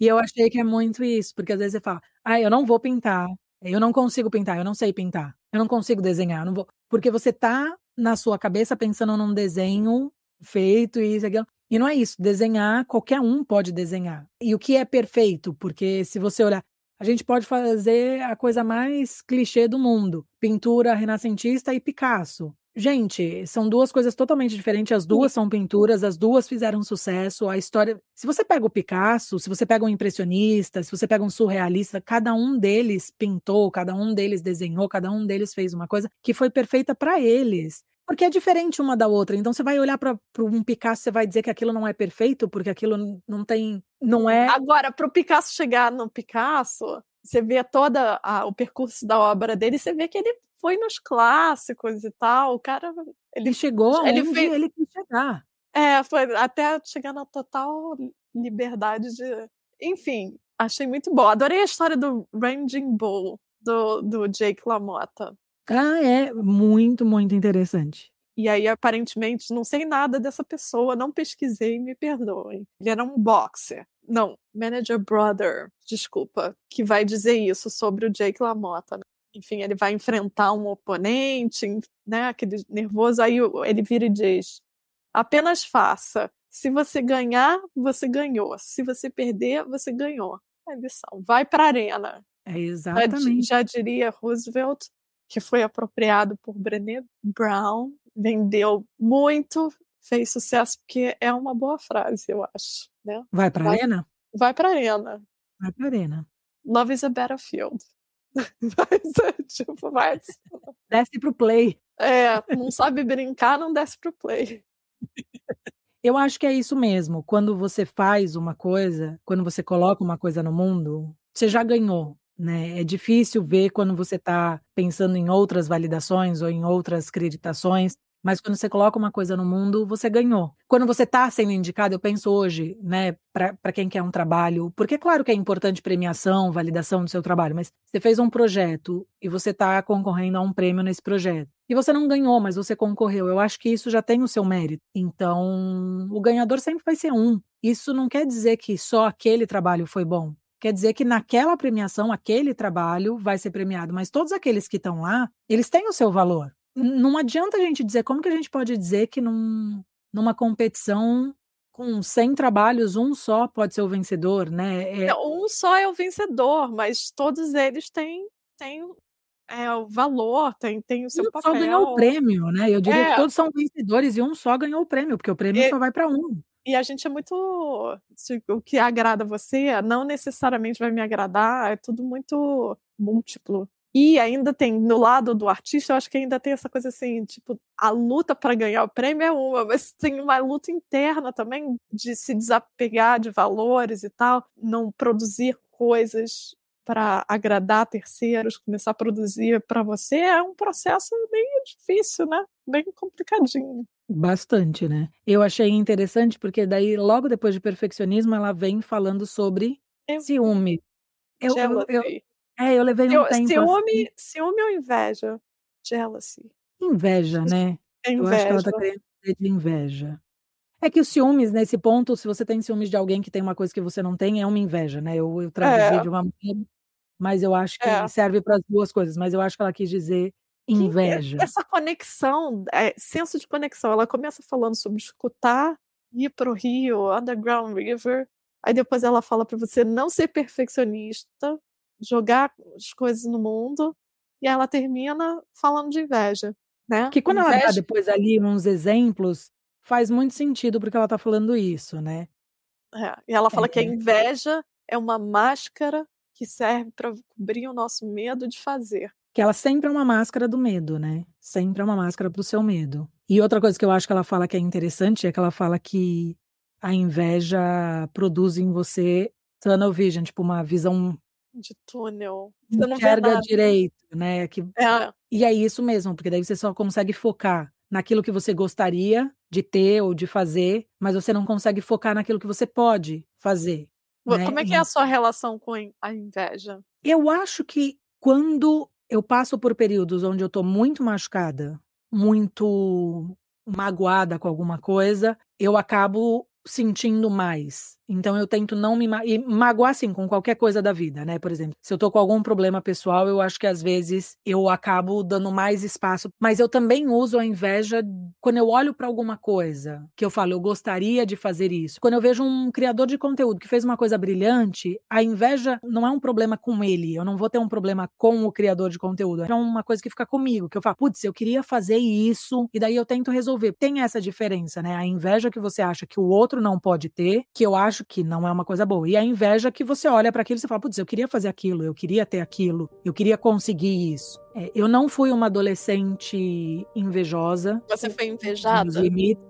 E eu achei que é muito isso, porque às vezes você fala, ah, eu não vou pintar, eu não consigo pintar, eu não sei pintar, eu não consigo desenhar, não vou. Porque você tá na sua cabeça pensando num desenho feito e isso. E não é isso, desenhar, qualquer um pode desenhar. E o que é perfeito? Porque se você olhar, a gente pode fazer a coisa mais clichê do mundo: pintura renascentista e Picasso. Gente, são duas coisas totalmente diferentes. As duas são pinturas, as duas fizeram sucesso. A história. Se você pega o Picasso, se você pega um impressionista, se você pega um surrealista, cada um deles pintou, cada um deles desenhou, cada um deles fez uma coisa que foi perfeita para eles. Porque é diferente uma da outra. Então você vai olhar para um Picasso, você vai dizer que aquilo não é perfeito, porque aquilo não tem. Não é. Agora, para o Picasso chegar no Picasso, você vê toda a, o percurso da obra dele, você vê que ele foi nos clássicos e tal. O cara. Ele chegou ele onde fez, ele quis chegar. É, foi até chegar na total liberdade de. Enfim, achei muito bom. Adorei a história do Ranging Bull, do, do Jake LaMotta. Ah, é muito, muito interessante. E aí, aparentemente, não sei nada dessa pessoa, não pesquisei, me perdoem. Ele era um boxer. Não, Manager Brother, desculpa, que vai dizer isso sobre o Jake LaMotta. Enfim, ele vai enfrentar um oponente, né, aquele nervoso, aí ele vira e diz: apenas faça. Se você ganhar, você ganhou. Se você perder, você ganhou. É lição. Vai para a arena. É exatamente. Já, já diria Roosevelt, que foi apropriado por Brené Brown, vendeu muito, fez sucesso, porque é uma boa frase, eu acho. Né? Vai para a arena? Vai para a arena. Vai para a arena. Love is a battlefield. Vai, tipo, vai. Desce pro play. É, não sabe brincar, não desce pro play. Eu acho que é isso mesmo. Quando você faz uma coisa, quando você coloca uma coisa no mundo, você já ganhou. Né? É difícil ver quando você está pensando em outras validações ou em outras acreditações, mas quando você coloca uma coisa no mundo, você ganhou. Quando você está sendo indicado, eu penso hoje, né, para quem quer um trabalho, porque é claro que é importante premiação, validação do seu trabalho, mas você fez um projeto e você está concorrendo a um prêmio nesse projeto. E você não ganhou, mas você concorreu. Eu acho que isso já tem o seu mérito. Então, o ganhador sempre vai ser um. Isso não quer dizer que só aquele trabalho foi bom. Quer dizer que naquela premiação, aquele trabalho vai ser premiado, mas todos aqueles que estão lá, eles têm o seu valor não adianta a gente dizer, como que a gente pode dizer que num, numa competição com 100 trabalhos, um só pode ser o vencedor, né? É... um só é o vencedor, mas todos eles têm, têm é, o valor, tem, tem o seu um papel. só ganhou o prêmio, né? Eu diria é. que todos são vencedores e um só ganhou o prêmio, porque o prêmio e, só vai para um. E a gente é muito. O que agrada você não necessariamente vai me agradar, é tudo muito múltiplo. E ainda tem, no lado do artista, eu acho que ainda tem essa coisa assim, tipo, a luta para ganhar o prêmio é uma, mas tem uma luta interna também de se desapegar de valores e tal, não produzir coisas para agradar terceiros, começar a produzir para você é um processo bem difícil, né? Bem complicadinho. Bastante, né? Eu achei interessante porque daí logo depois de perfeccionismo ela vem falando sobre eu, ciúme. Eu, eu, eu, é, eu levei um tempo ciúme, assim. ciúme ou inveja? Jealousy. Inveja, né? É inveja. Eu acho que ela tá querendo dizer de inveja. É que os ciúmes, nesse ponto, se você tem ciúmes de alguém que tem uma coisa que você não tem, é uma inveja, né? Eu, eu traduzi é. de uma maneira, mas eu acho que é. serve para as duas coisas. Mas eu acho que ela quis dizer inveja. essa conexão, é, senso de conexão, ela começa falando sobre escutar, ir para o rio, Underground River, aí depois ela fala para você não ser perfeccionista, jogar as coisas no mundo, e ela termina falando de inveja. Né? Que quando inveja... ela dá depois ali uns exemplos, faz muito sentido porque ela está falando isso, né? É, e ela fala é. que a é. inveja é uma máscara que serve para cobrir o nosso medo de fazer. Que ela sempre é uma máscara do medo, né? Sempre é uma máscara para o seu medo. E outra coisa que eu acho que ela fala que é interessante é que ela fala que a inveja produz em você tunnel vision, tipo uma visão de túnel. Você não enxerga direito, né? Que... É. E é isso mesmo, porque daí você só consegue focar naquilo que você gostaria de ter ou de fazer, mas você não consegue focar naquilo que você pode fazer. Né? Como é que é a sua relação com a inveja? Eu acho que quando eu passo por períodos onde eu tô muito machucada, muito magoada com alguma coisa, eu acabo sentindo mais. Então eu tento não me ma e magoar assim com qualquer coisa da vida, né? Por exemplo, se eu tô com algum problema pessoal, eu acho que às vezes eu acabo dando mais espaço, mas eu também uso a inveja quando eu olho para alguma coisa, que eu falo, eu gostaria de fazer isso. Quando eu vejo um criador de conteúdo que fez uma coisa brilhante, a inveja não é um problema com ele, eu não vou ter um problema com o criador de conteúdo, é uma coisa que fica comigo, que eu falo, putz, eu queria fazer isso, e daí eu tento resolver. Tem essa diferença, né? A inveja que você acha que o outro não pode ter, que eu acho acho que não é uma coisa boa. E a inveja que você olha para aquilo e fala, putz, eu queria fazer aquilo, eu queria ter aquilo, eu queria conseguir isso. É, eu não fui uma adolescente invejosa. Você foi invejada?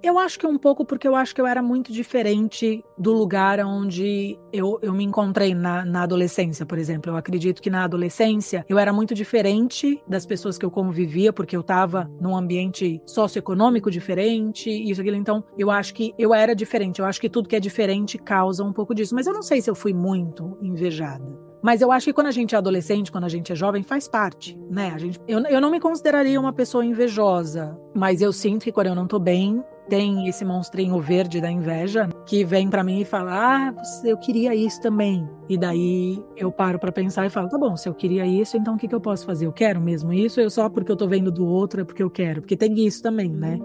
Eu acho que um pouco porque eu acho que eu era muito diferente do lugar onde eu, eu me encontrei na, na adolescência, por exemplo. Eu acredito que na adolescência eu era muito diferente das pessoas que eu convivia, porque eu estava num ambiente socioeconômico diferente, isso, aquilo. Então, eu acho que eu era diferente. Eu acho que tudo que é diferente causa um pouco disso. Mas eu não sei se eu fui muito invejada. Mas eu acho que quando a gente é adolescente, quando a gente é jovem, faz parte, né? A gente, eu, eu não me consideraria uma pessoa invejosa, mas eu sinto que quando eu não tô bem, tem esse monstrinho verde da inveja que vem para mim e fala: Ah, eu queria isso também. E daí eu paro para pensar e falo: Tá bom, se eu queria isso, então o que, que eu posso fazer? Eu quero mesmo isso? Eu só porque eu tô vendo do outro é porque eu quero? Porque tem isso também, né?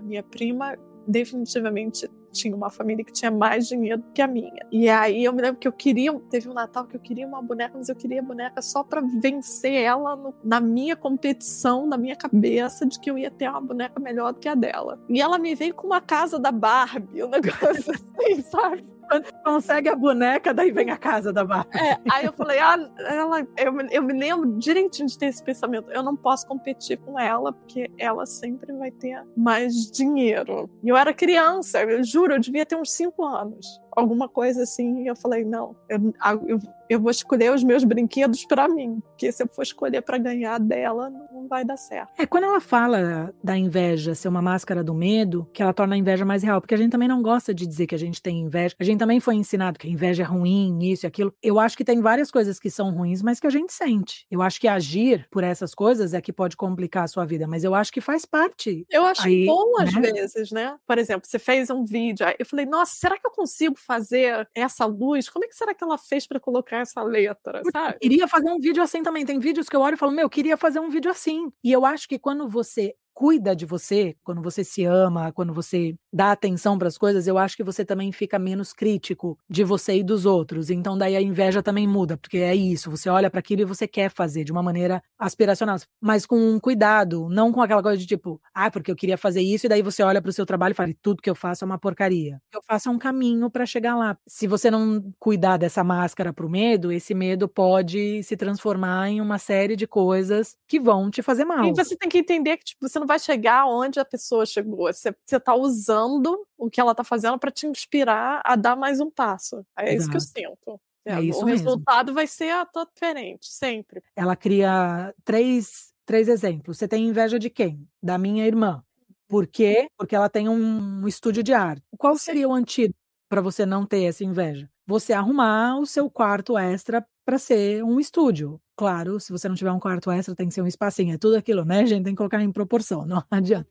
Minha prima definitivamente tinha uma família que tinha mais dinheiro que a minha. E aí eu me lembro que eu queria, teve um Natal que eu queria uma boneca, mas eu queria a boneca só para vencer ela no, na minha competição, na minha cabeça, de que eu ia ter uma boneca melhor do que a dela. E ela me veio com uma casa da Barbie, um negócio assim, sabe? Quando consegue a boneca, daí vem a casa da Barbie. É, aí eu falei, ah, ela, eu, eu me lembro direitinho de ter esse pensamento. Eu não posso competir com ela, porque ela sempre vai ter mais dinheiro. E eu era criança, eu juro, eu devia ter uns 5 anos alguma coisa assim. E eu falei, não, eu, eu, eu vou escolher os meus brinquedos para mim, porque se eu for escolher para ganhar dela, não vai dar certo. É, quando ela fala da inveja ser uma máscara do medo, que ela torna a inveja mais real, porque a gente também não gosta de dizer que a gente tem inveja. A gente também foi ensinado que a inveja é ruim, isso e aquilo. Eu acho que tem várias coisas que são ruins, mas que a gente sente. Eu acho que agir por essas coisas é que pode complicar a sua vida, mas eu acho que faz parte. Eu acho aí, bom às né? vezes, né? Por exemplo, você fez um vídeo, eu falei, nossa, será que eu consigo fazer essa luz? Como é que será que ela fez para colocar essa letra, sabe? Eu queria fazer um vídeo assim também. Tem vídeos que eu olho e falo, meu, eu queria fazer um vídeo assim. E eu acho que quando você cuida de você, quando você se ama, quando você dá atenção para as coisas, eu acho que você também fica menos crítico de você e dos outros. Então daí a inveja também muda, porque é isso, você olha para aquilo e você quer fazer de uma maneira aspiracional, mas com cuidado, não com aquela coisa de tipo, ah, porque eu queria fazer isso e daí você olha para o seu trabalho e fala, tudo que eu faço é uma porcaria. Eu faço é um caminho para chegar lá. Se você não cuidar dessa máscara pro medo, esse medo pode se transformar em uma série de coisas que vão te fazer mal. E você tem que entender que tipo, você não vai chegar onde a pessoa chegou. Você, está usando o que ela está fazendo para te inspirar a dar mais um passo. É Exato. isso que eu sinto. É, é o mesmo. resultado vai ser diferente, sempre. Ela cria três, três exemplos. Você tem inveja de quem? Da minha irmã. Por quê? Porque ela tem um estúdio de arte. Qual seria o antídoto para você não ter essa inveja? Você arrumar o seu quarto extra para ser um estúdio. Claro, se você não tiver um quarto extra, tem que ser um espacinho. É tudo aquilo, né, gente? Tem que colocar em proporção, não adianta.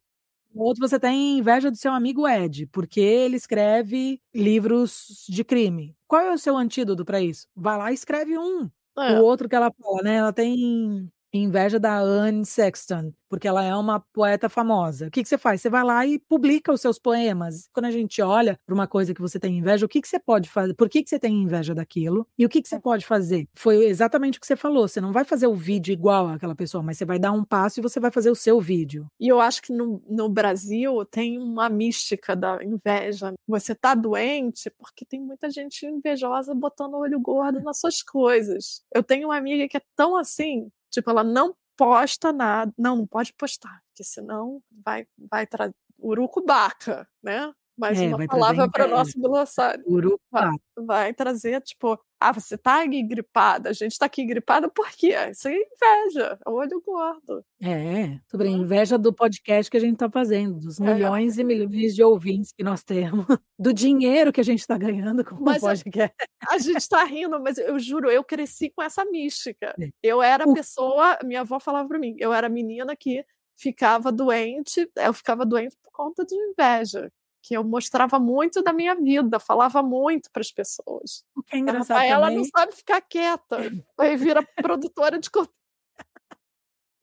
O outro você tem inveja do seu amigo Ed, porque ele escreve livros de crime. Qual é o seu antídoto para isso? Vai lá e escreve um. É. O outro que ela fala, né? Ela tem inveja da Anne Sexton, porque ela é uma poeta famosa. O que, que você faz? Você vai lá e publica os seus poemas. Quando a gente olha para uma coisa que você tem inveja, o que, que você pode fazer? Por que, que você tem inveja daquilo? E o que, que você pode fazer? Foi exatamente o que você falou. Você não vai fazer o vídeo igual àquela pessoa, mas você vai dar um passo e você vai fazer o seu vídeo. E eu acho que no, no Brasil tem uma mística da inveja. Você tá doente porque tem muita gente invejosa botando o olho gordo nas suas coisas. Eu tenho uma amiga que é tão assim Tipo, ela não posta nada. Não, não pode postar, porque senão vai, vai trazer urucubaca, né? Mais é, uma palavra para o nosso glossário. Urucubaca. Vai, vai trazer, tipo, ah, você tá gripada, a gente tá aqui gripada por quê? Isso é inveja, é o olho gordo. É, sobre a inveja do podcast que a gente tá fazendo, dos é. milhões é. e milhões de ouvintes que nós temos, do dinheiro que a gente tá ganhando com mas o podcast. A, a gente tá rindo, mas eu juro, eu cresci com essa mística. É. Eu era pessoa, minha avó falava para mim, eu era menina que ficava doente, eu ficava doente por conta de inveja que eu mostrava muito da minha vida, falava muito para as pessoas. O que é engraçado Ela não sabe ficar quieta, aí vira produtora de conteúdo.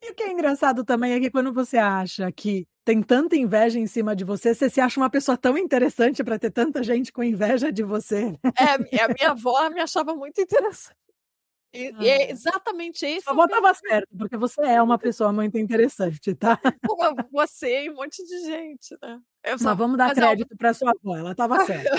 E o que é engraçado também é que quando você acha que tem tanta inveja em cima de você, você se acha uma pessoa tão interessante para ter tanta gente com inveja de você. Né? É, a minha avó me achava muito interessante. E, ah. é exatamente isso. A avó estava certo, porque você é uma pessoa muito interessante, tá? Você e um monte de gente, né? Eu só, Mas vamos dar crédito para sua avó, ela estava certa.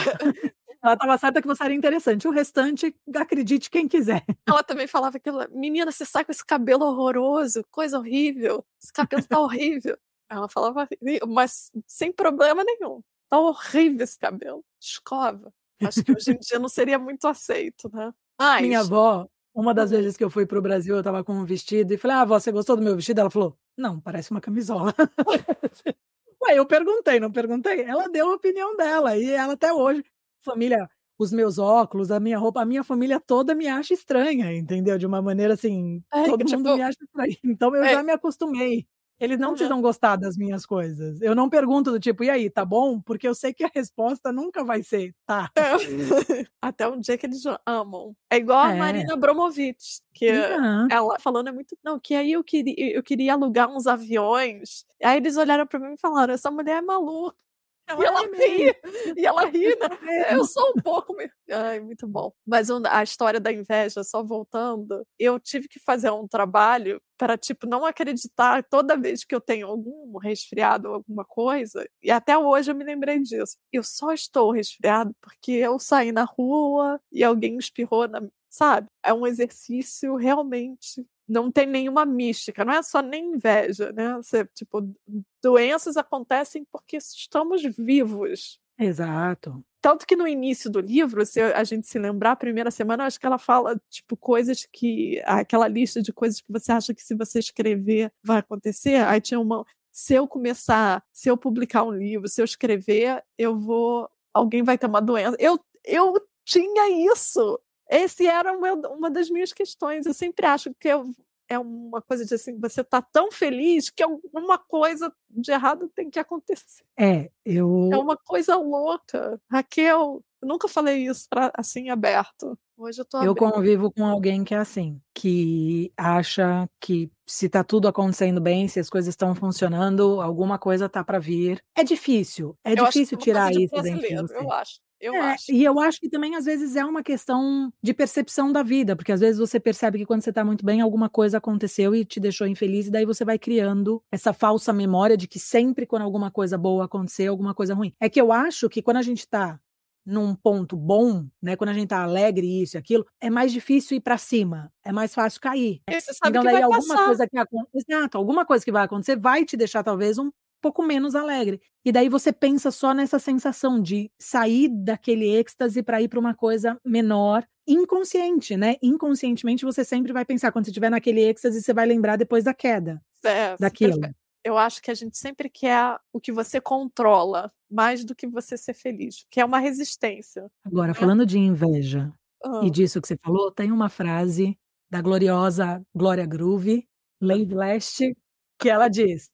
ela estava certa que você era interessante. O restante, acredite quem quiser. Ela também falava que, menina, você sai com esse cabelo horroroso, coisa horrível, esse cabelo está horrível. Ela falava, mas sem problema nenhum. Tá horrível esse cabelo. Escova. Acho que hoje em dia não seria muito aceito, né? Mas... Minha avó, uma das vezes que eu fui para o Brasil, eu estava com um vestido e falei, ah, você gostou do meu vestido? Ela falou, não, parece uma camisola. Ué, eu perguntei, não perguntei? Ela deu a opinião dela e ela até hoje, família, os meus óculos, a minha roupa, a minha família toda me acha estranha, entendeu? De uma maneira assim, é, todo tipo, mundo me acha estranha. Então eu é, já me acostumei. Eles não uhum. precisam gostar das minhas coisas. Eu não pergunto do tipo, e aí, tá bom? Porque eu sei que a resposta nunca vai ser tá. É. Até um dia que eles amam. É igual é. a Marina Bromovich, que uhum. ela falando é muito. Não, que aí eu queria, eu queria alugar uns aviões. Aí eles olharam pra mim e falaram: essa mulher é maluca. E ela ri, e ela ri, né? Eu sou um pouco. Ai, muito bom. Mas a história da inveja, só voltando, eu tive que fazer um trabalho para, tipo, não acreditar toda vez que eu tenho algum resfriado, alguma coisa. E até hoje eu me lembrei disso. Eu só estou resfriado porque eu saí na rua e alguém espirrou na. Sabe? É um exercício realmente não tem nenhuma mística, não é só nem inveja, né? Você, tipo, doenças acontecem porque estamos vivos. Exato. Tanto que no início do livro, se a gente se lembrar, a primeira semana, acho que ela fala, tipo, coisas que. aquela lista de coisas que você acha que se você escrever vai acontecer. Aí tinha uma. Se eu começar, se eu publicar um livro, se eu escrever, eu vou. Alguém vai ter uma doença. Eu, eu tinha isso. Esse era meu, uma das minhas questões. Eu sempre acho que eu, é uma coisa de assim, você está tão feliz que alguma coisa de errado tem que acontecer. É, eu. É uma coisa louca. Raquel, eu nunca falei isso pra, assim aberto. Hoje eu tô Eu convivo com alguém que é assim, que acha que se tá tudo acontecendo bem, se as coisas estão funcionando, alguma coisa tá para vir. É difícil, é eu difícil tirar isso dentro de você. Eu acho. Eu é, acho. E eu acho que também, às vezes, é uma questão de percepção da vida, porque às vezes você percebe que quando você está muito bem, alguma coisa aconteceu e te deixou infeliz, e daí você vai criando essa falsa memória de que sempre quando alguma coisa boa acontecer, alguma coisa ruim. É que eu acho que quando a gente está num ponto bom, né, quando a gente tá alegre isso e aquilo, é mais difícil ir para cima, é mais fácil cair. então daí alguma passar. coisa que exato, alguma coisa que vai acontecer vai te deixar talvez um pouco menos alegre. E daí você pensa só nessa sensação de sair daquele êxtase para ir para uma coisa menor, inconsciente, né? Inconscientemente você sempre vai pensar quando você estiver naquele êxtase, você vai lembrar depois da queda. É, daquilo. Eu acho que a gente sempre quer o que você controla, mais do que você ser feliz, que é uma resistência. Agora, né? falando de inveja uhum. e disso que você falou, tem uma frase da gloriosa Glória Groove, Lady Leste, que ela diz: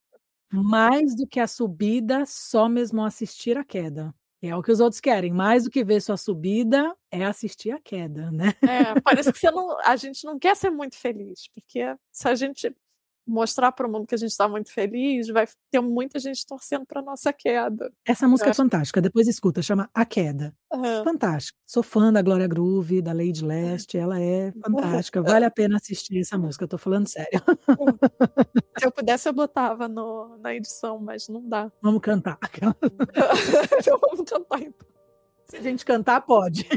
mais do que a subida, só mesmo assistir a queda. É o que os outros querem. Mais do que ver sua subida, é assistir a queda, né? É, parece que não, a gente não quer ser muito feliz, porque se a gente mostrar para o mundo que a gente está muito feliz, vai ter muita gente torcendo para nossa queda. Essa música é fantástica, depois escuta, chama A Queda. Uhum. Fantástica. Sou fã da Glória Groove, da Lady Leste, ela é fantástica. Vale a pena assistir essa música, eu tô falando sério. Se eu pudesse, eu botava no, na edição, mas não dá. Vamos cantar. então vamos cantar então. Se a gente cantar, pode.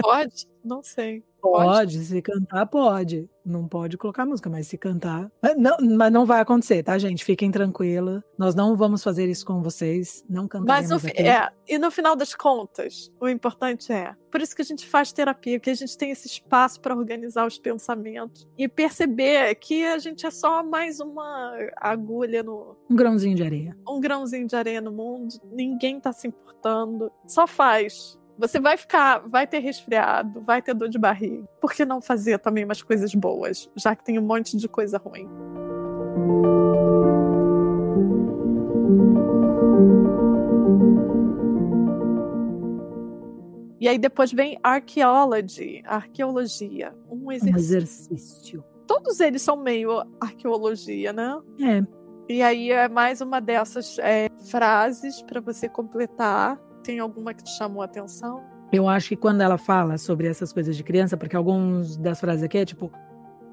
Pode? Não sei. Pode, pode, se cantar, pode. Não pode colocar música, mas se cantar. Não, mas não vai acontecer, tá, gente? Fiquem tranquilos. Nós não vamos fazer isso com vocês. Não cantaremos mas no, aqui. É, e no final das contas, o importante é. Por isso que a gente faz terapia, que a gente tem esse espaço para organizar os pensamentos e perceber que a gente é só mais uma agulha no. Um grãozinho de areia. Um grãozinho de areia no mundo. Ninguém tá se importando. Só faz você vai ficar, vai ter resfriado, vai ter dor de barriga. Por que não fazer também umas coisas boas, já que tem um monte de coisa ruim? E aí depois vem archaeology, arqueologia, um exercício. Um exercício. Todos eles são meio arqueologia, né? É. E aí é mais uma dessas é, frases para você completar tem alguma que te chamou a atenção? Eu acho que quando ela fala sobre essas coisas de criança, porque alguns das frases aqui é tipo,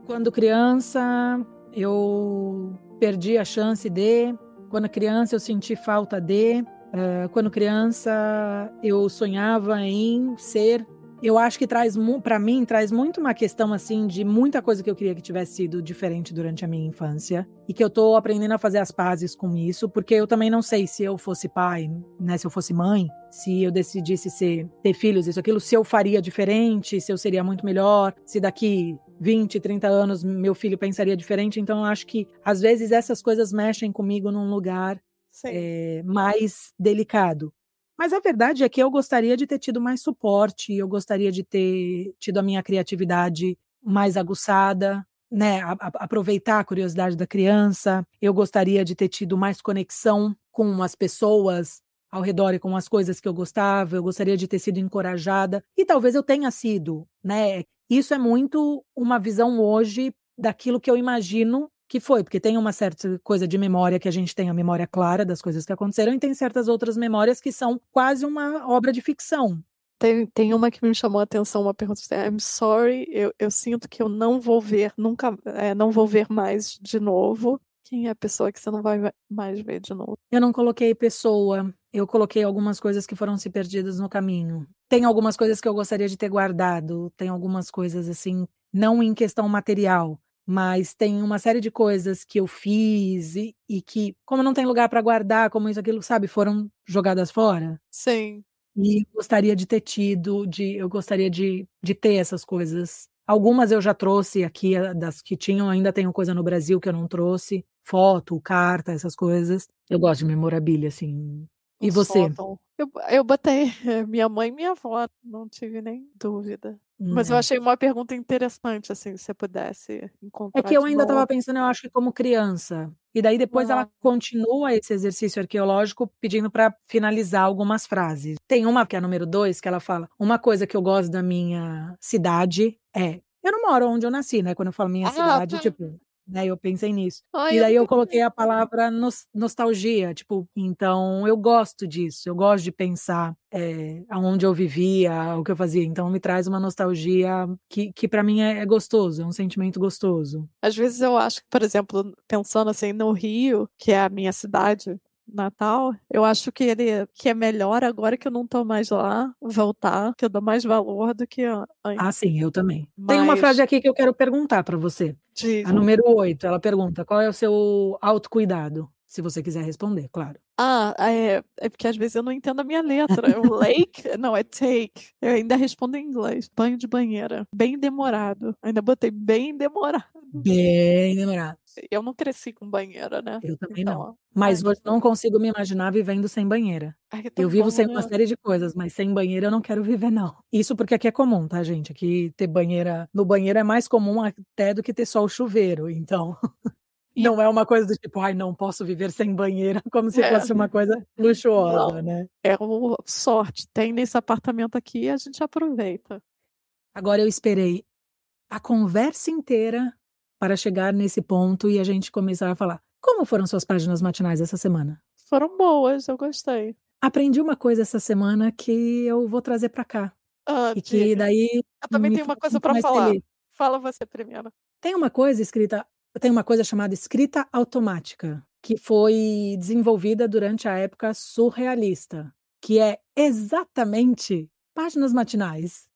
quando criança eu perdi a chance de, quando criança eu senti falta de, uh, quando criança eu sonhava em ser eu acho que traz para mim traz muito uma questão assim de muita coisa que eu queria que tivesse sido diferente durante a minha infância e que eu tô aprendendo a fazer as pazes com isso, porque eu também não sei se eu fosse pai, né, se eu fosse mãe, se eu decidisse ser ter filhos, isso aquilo, se eu faria diferente, se eu seria muito melhor, se daqui 20, 30 anos meu filho pensaria diferente, então eu acho que às vezes essas coisas mexem comigo num lugar é, mais delicado. Mas a verdade é que eu gostaria de ter tido mais suporte, eu gostaria de ter tido a minha criatividade mais aguçada, né, a, a, aproveitar a curiosidade da criança. Eu gostaria de ter tido mais conexão com as pessoas ao redor e com as coisas que eu gostava. Eu gostaria de ter sido encorajada e talvez eu tenha sido, né? Isso é muito uma visão hoje daquilo que eu imagino que foi, porque tem uma certa coisa de memória que a gente tem a memória clara das coisas que aconteceram e tem certas outras memórias que são quase uma obra de ficção. Tem, tem uma que me chamou a atenção, uma pergunta assim, I'm sorry, eu, eu sinto que eu não vou ver, nunca, é, não vou ver mais de novo. Quem é a pessoa que você não vai mais ver de novo? Eu não coloquei pessoa, eu coloquei algumas coisas que foram se perdidas no caminho. Tem algumas coisas que eu gostaria de ter guardado, tem algumas coisas assim, não em questão material, mas tem uma série de coisas que eu fiz e, e que, como não tem lugar para guardar, como isso, aquilo, sabe, foram jogadas fora. Sim. E gostaria de ter tido, de, eu gostaria de, de ter essas coisas. Algumas eu já trouxe aqui, das que tinham, ainda tenho coisa no Brasil que eu não trouxe, foto, carta, essas coisas. Eu gosto de memorabilia, assim. E você? Eu, eu botei minha mãe e minha avó, não tive nem dúvida. Mas eu é. achei uma pergunta interessante, assim, se você pudesse encontrar. É que eu ainda estava pensando, eu acho que como criança. E daí depois ah. ela continua esse exercício arqueológico pedindo para finalizar algumas frases. Tem uma que é a número dois, que ela fala: Uma coisa que eu gosto da minha cidade é. Eu não moro onde eu nasci, né? Quando eu falo minha ah, cidade, tá. tipo, né? Eu pensei nisso. Ai, e daí eu, eu coloquei a palavra nos, nostalgia, tipo, então eu gosto disso, eu gosto de pensar é, aonde eu vivia, o que eu fazia. Então me traz uma nostalgia que, que para mim é, é, gostoso, é um sentimento gostoso. Às vezes eu acho que, por exemplo, pensando assim no Rio, que é a minha cidade, Natal, eu acho que ele que é melhor agora que eu não tô mais lá, voltar, que eu dou mais valor do que antes. Ah, sim, eu também. Mas... Tem uma frase aqui que eu quero perguntar para você. Diz. A número 8, ela pergunta: qual é o seu autocuidado? Se você quiser responder, claro. Ah, é, é porque às vezes eu não entendo a minha letra. É o lake? não, é take. Eu ainda respondo em inglês. Banho de banheira. Bem demorado. Ainda botei bem demorado. Bem demorado. Eu não cresci com banheira, né? Eu também então, não. Mas ai, hoje não consigo me imaginar vivendo sem banheira. Ai, eu vivo bom, sem né? uma série de coisas, mas sem banheira eu não quero viver, não. Isso porque aqui é comum, tá, gente? Aqui ter banheira. No banheiro é mais comum até do que ter só o chuveiro. Então. Não é uma coisa do tipo, ai, não posso viver sem banheira, como se é. fosse uma coisa luxuosa, não, né? É uma sorte. Tem nesse apartamento aqui, a gente aproveita. Agora eu esperei a conversa inteira para chegar nesse ponto e a gente começar a falar. Como foram suas páginas matinais essa semana? Foram boas, eu gostei. Aprendi uma coisa essa semana que eu vou trazer para cá. Ah, e que daí. Eu também tenho uma coisa para falar. Feliz. Fala você primeiro. Tem uma coisa escrita tem uma coisa chamada escrita automática, que foi desenvolvida durante a época surrealista, que é exatamente páginas matinais,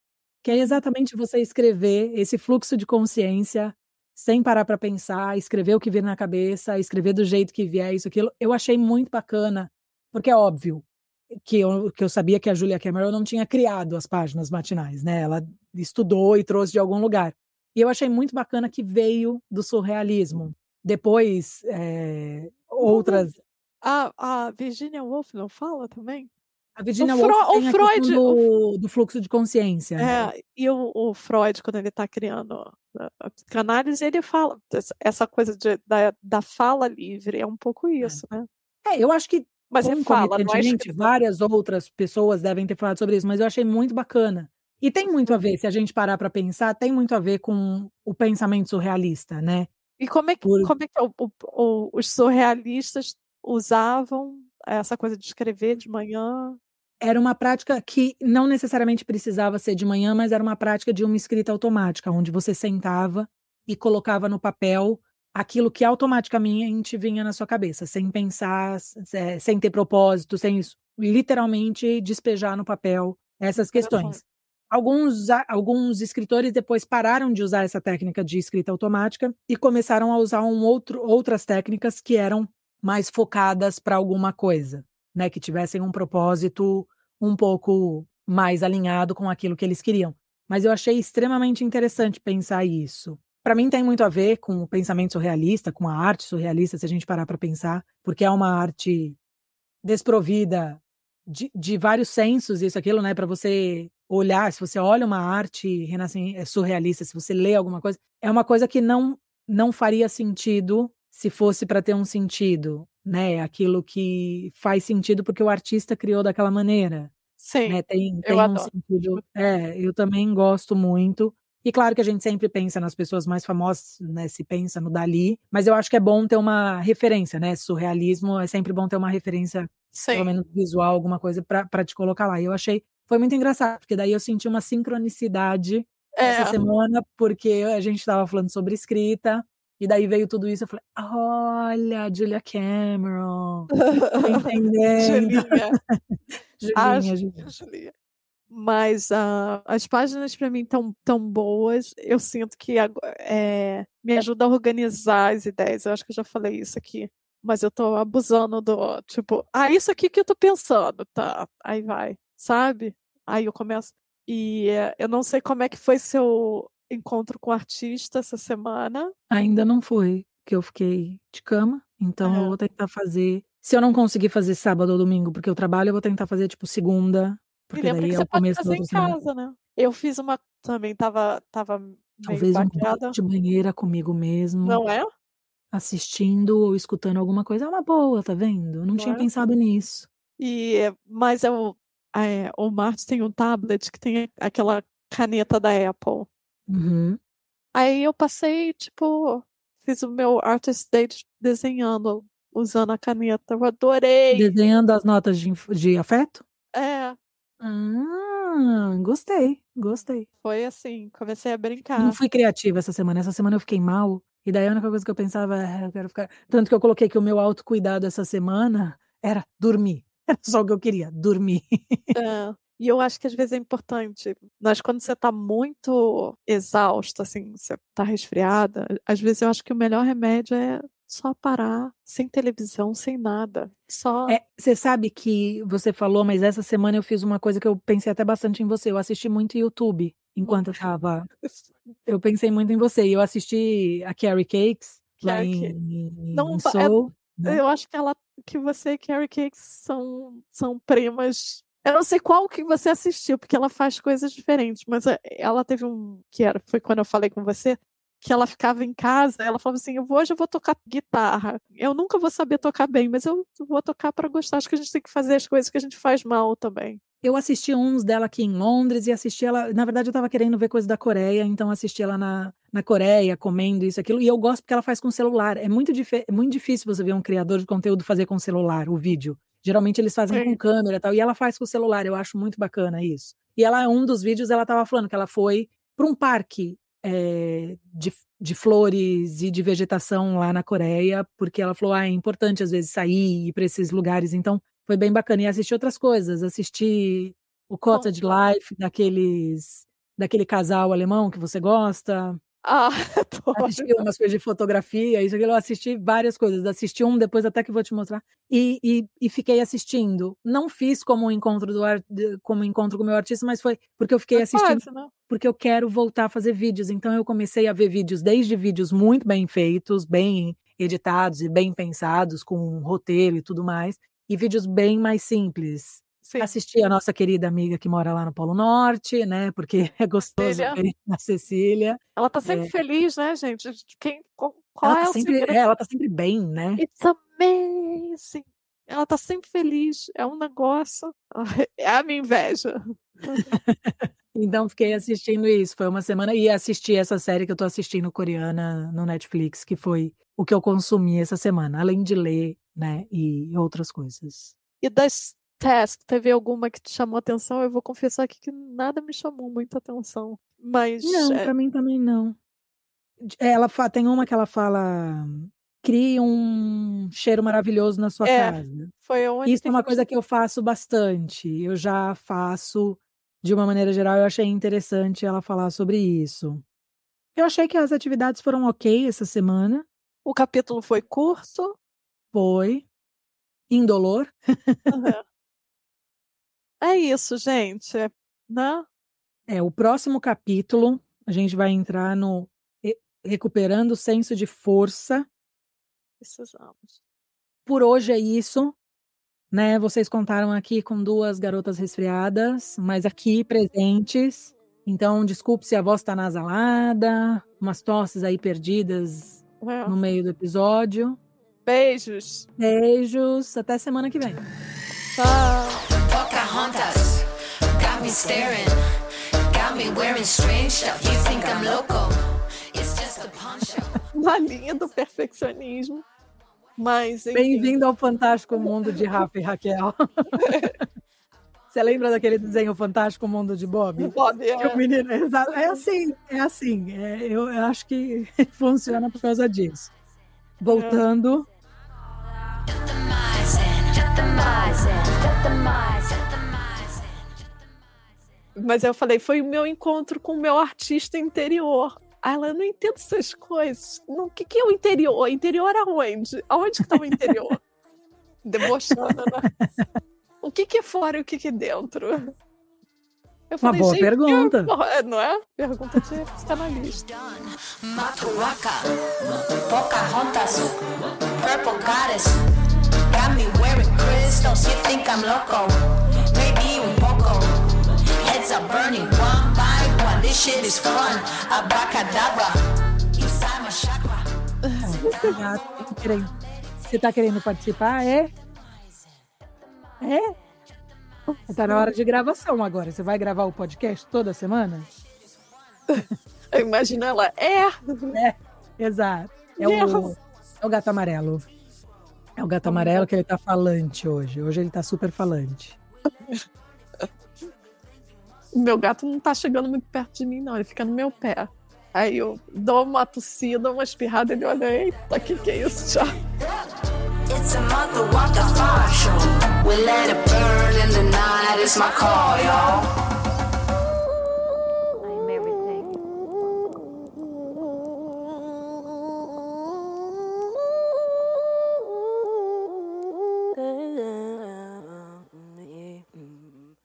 que é exatamente você escrever esse fluxo de consciência sem parar para pensar, escrever o que vir na cabeça, escrever do jeito que vier, isso, aquilo. Eu achei muito bacana, porque é óbvio que eu, que eu sabia que a Julia Cameron não tinha criado as páginas matinais, né? Ela estudou e trouxe de algum lugar. E eu achei muito bacana que veio do surrealismo. Depois, é, outras. A, a Virginia Woolf não fala também? A Virginia Woolf Fro tem o Freud do, do, fluxo de consciência. É, e o, o Freud, quando ele está criando a psicanálise, ele fala essa coisa de, da, da fala livre, é um pouco é. isso, é. né? É, eu acho que mas é fala, não é várias outras pessoas devem ter falado sobre isso, mas eu achei muito bacana. E tem muito a ver, se a gente parar para pensar, tem muito a ver com o pensamento surrealista, né? E como é que, Por... como é que o, o, os surrealistas usavam essa coisa de escrever de manhã? Era uma prática que não necessariamente precisava ser de manhã, mas era uma prática de uma escrita automática, onde você sentava e colocava no papel aquilo que automaticamente vinha na sua cabeça, sem pensar, sem ter propósito, sem isso. Literalmente despejar no papel essas questões. Alguns, alguns escritores depois pararam de usar essa técnica de escrita automática e começaram a usar um outro, outras técnicas que eram mais focadas para alguma coisa, né, que tivessem um propósito um pouco mais alinhado com aquilo que eles queriam. Mas eu achei extremamente interessante pensar isso. Para mim tem muito a ver com o pensamento surrealista, com a arte surrealista, se a gente parar para pensar, porque é uma arte desprovida de, de vários sensos, isso, aquilo, né, para você olhar, se você olha uma arte é surrealista, se você lê alguma coisa, é uma coisa que não não faria sentido se fosse para ter um sentido, né? Aquilo que faz sentido porque o artista criou daquela maneira. Sim, né? Tem, eu tem um adoro. sentido. É, eu também gosto muito. E claro que a gente sempre pensa nas pessoas mais famosas, né? Se pensa no Dali, mas eu acho que é bom ter uma referência, né? Surrealismo é sempre bom ter uma referência, pelo Sim. menos visual, alguma coisa para te colocar lá. E eu achei, foi muito engraçado, porque daí eu senti uma sincronicidade essa É. semana, porque a gente estava falando sobre escrita, e daí veio tudo isso, eu falei, olha, Julia Cameron, entendendo. Julinha. Ah, Julinha, Ju- Julinha. Mas ah, as páginas para mim estão tão boas. Eu sinto que é, me ajuda a organizar as ideias. Eu acho que eu já falei isso aqui. Mas eu tô abusando do tipo, ah, isso aqui que eu tô pensando, tá? Aí vai, sabe? Aí eu começo. E eh, eu não sei como é que foi seu encontro com o artista essa semana. Ainda não foi, que eu fiquei de cama, então eu É. vou tentar fazer. Se eu não conseguir fazer sábado ou domingo, porque eu trabalho, eu vou tentar fazer tipo segunda, porque daí que é o começo da fazer em semana. casa, né? Eu fiz uma também, tava, tava meio Talvez um baqueada. de banheira comigo mesmo, Não é? assistindo ou escutando alguma coisa. É uma boa, tá vendo? Eu não Não tinha é? pensado nisso. E, mas eu, é, o Martin tem um tablet que tem aquela caneta da Apple. Uhum. Aí eu passei, tipo, fiz o meu artist date desenhando, usando a caneta. Eu adorei. Desenhando as notas de, de afeto? É, Ah, gostei, gostei. foi assim, comecei a Não brincar. fui criativa essa semana. Essa semana eu fiquei mal. E daí a única coisa que eu pensava é, eu quero ficar. Tanto que eu coloquei que o meu autocuidado essa semana era dormir. Era só o que eu queria, dormir. É, E eu acho que às vezes é importante, mas quando você tá muito exausta, assim, você tá resfriada, às vezes eu acho que o melhor remédio é só parar, sem televisão, sem nada. Só. É, você sabe que você falou, mas essa semana eu fiz uma coisa que eu pensei até bastante em você. Eu assisti muito YouTube enquanto eu tava. Eu pensei muito em você. E eu assisti a Carrie Cakes lá Carrie em, Cakes. em, Não, em é- né? Eu acho que ela, que você e Carrie Cakes são, são primas. Eu não sei qual que você assistiu, porque ela faz coisas diferentes, mas é, ela teve um que era, foi quando eu falei com você, que ela ficava em casa, ela falava assim, eu hoje eu vou tocar guitarra. Eu nunca vou saber tocar bem, mas eu vou tocar para gostar. Acho que a gente tem que fazer as coisas que a gente faz mal também. Eu assisti uns dela aqui em Londres e assisti ela. Na verdade, eu tava querendo ver coisa da Coreia, então assisti ela na, na Coreia, comendo isso, aquilo. E eu gosto porque ela faz com celular. É muito, é muito difícil você ver um criador de conteúdo fazer com celular o vídeo. Geralmente eles fazem Sim. com câmera e tal. E ela faz com celular. Eu acho muito bacana isso. E ela, um dos vídeos, ela tava falando que ela foi para um parque eh, de, de flores e de vegetação lá na Coreia, porque ela falou: ah, é importante às vezes sair e ir para esses lugares. Então foi bem bacana. E assisti outras coisas. Assisti o Cottage Life daqueles daquele casal alemão que você gosta. Ah, adoro. Assisti umas coisas de fotografia, isso aqui eu assisti várias coisas. Assisti um, depois até que vou te mostrar. E, e, e fiquei assistindo. Não fiz como um encontro do como um encontro com o meu artista, mas foi porque eu fiquei Mas assistindo quase, né? porque eu quero voltar a fazer vídeos. Então eu comecei a ver vídeos, desde vídeos muito bem feitos, bem editados e bem pensados, com um roteiro e tudo mais, e vídeos bem mais simples. Sim. Assisti a nossa querida amiga que mora lá no Polo Norte, né? Porque é gostoso Cecília. ver a Cecília. Ela tá sempre É. feliz, né, gente? Quem, qual Ela é tá, o sempre, segredo? é, ela tá sempre bem, né? It's amazing. Ela tá sempre feliz. É um negócio. É a minha inveja. Então fiquei assistindo isso. Foi uma semana e assisti essa série que eu tô assistindo coreana no Netflix, que foi o que eu consumi essa semana, além de ler, né? E outras coisas. E das tasks, teve alguma que te chamou atenção? Eu vou confessar aqui que nada me chamou muita atenção. Mas Não, é, pra mim também não. Ela fa- tem uma que ela fala: crie um cheiro maravilhoso na sua É, casa. foi única Isso é uma coisa que eu faço bastante. Eu já faço de uma maneira geral. Eu achei interessante ela falar sobre isso. Eu achei que as atividades foram ok essa semana. O capítulo foi curto. Foi indolor. Aham. É isso, gente. Né? É, o próximo capítulo a gente vai entrar no re- recuperando o senso de força. Precisamos. Por hoje é isso, né? Vocês contaram aqui com duas garotas resfriadas, mas aqui presentes, Então, desculpe se a voz está nasalada, umas tosses aí perdidas É. no meio do episódio. Beijos. Beijos, até semana que vem. Tchau. Staring, got me wearing strange stuff. You think I'm loco? It's just a poncho. Na linha do perfeccionismo. Mas. Bem-vindo ao Fantástico Mundo de Rafa e Raquel. Você lembra daquele desenho Fantástico Mundo de Bob? Bob, Que o é. menino, é assim, é assim. é, eu, eu acho que funciona por causa disso. Voltando, Mas eu falei, foi o meu encontro com o meu artista interior. Aí ela, eu não entendo essas coisas. Não, O que, que é o interior? Interior aonde? Aonde que tá o interior? Debochando, né? O que, que é fora e o que, que é dentro? Eu Uma boa pergunta. eu- é, não é? Pergunta de psicanalista. Maturaka, Pocahontas, purple goddess, got me wearing crystals. You think I'm loco? Maybe. Heads are burning one by one. This shit is fun. Abracadabra, inside my chakra. Você tá querendo participar? É? É? Tá na hora de gravação agora. Você vai gravar o podcast toda semana? Eu imagino ela, é, Exato. É o, Yes. é o gato amarelo. É o gato amarelo que ele tá falante hoje. Hoje ele tá super falante. meu gato não tá chegando muito perto de mim, não. Ele fica no meu pé. Aí eu dou uma tossida, uma espirrada, ele olha, eita, que que é isso? Tchau. It's.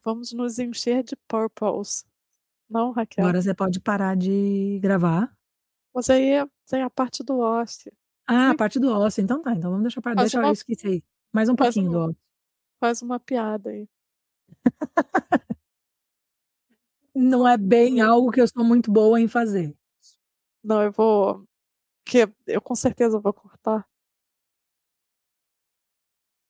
Vamos nos encher de purples. Não, Raquel? Agora você pode parar de gravar. Mas aí tem a parte do ósseo. Ah, a parte do ósseo. Então tá. Então vamos deixar para. Deixa uma- eu esqueci aí. Mais um faz pouquinho do uma- ósseo. Faz uma piada aí. Não é bem algo que eu sou muito boa em fazer. Não, eu vou. Que eu com certeza vou cortar.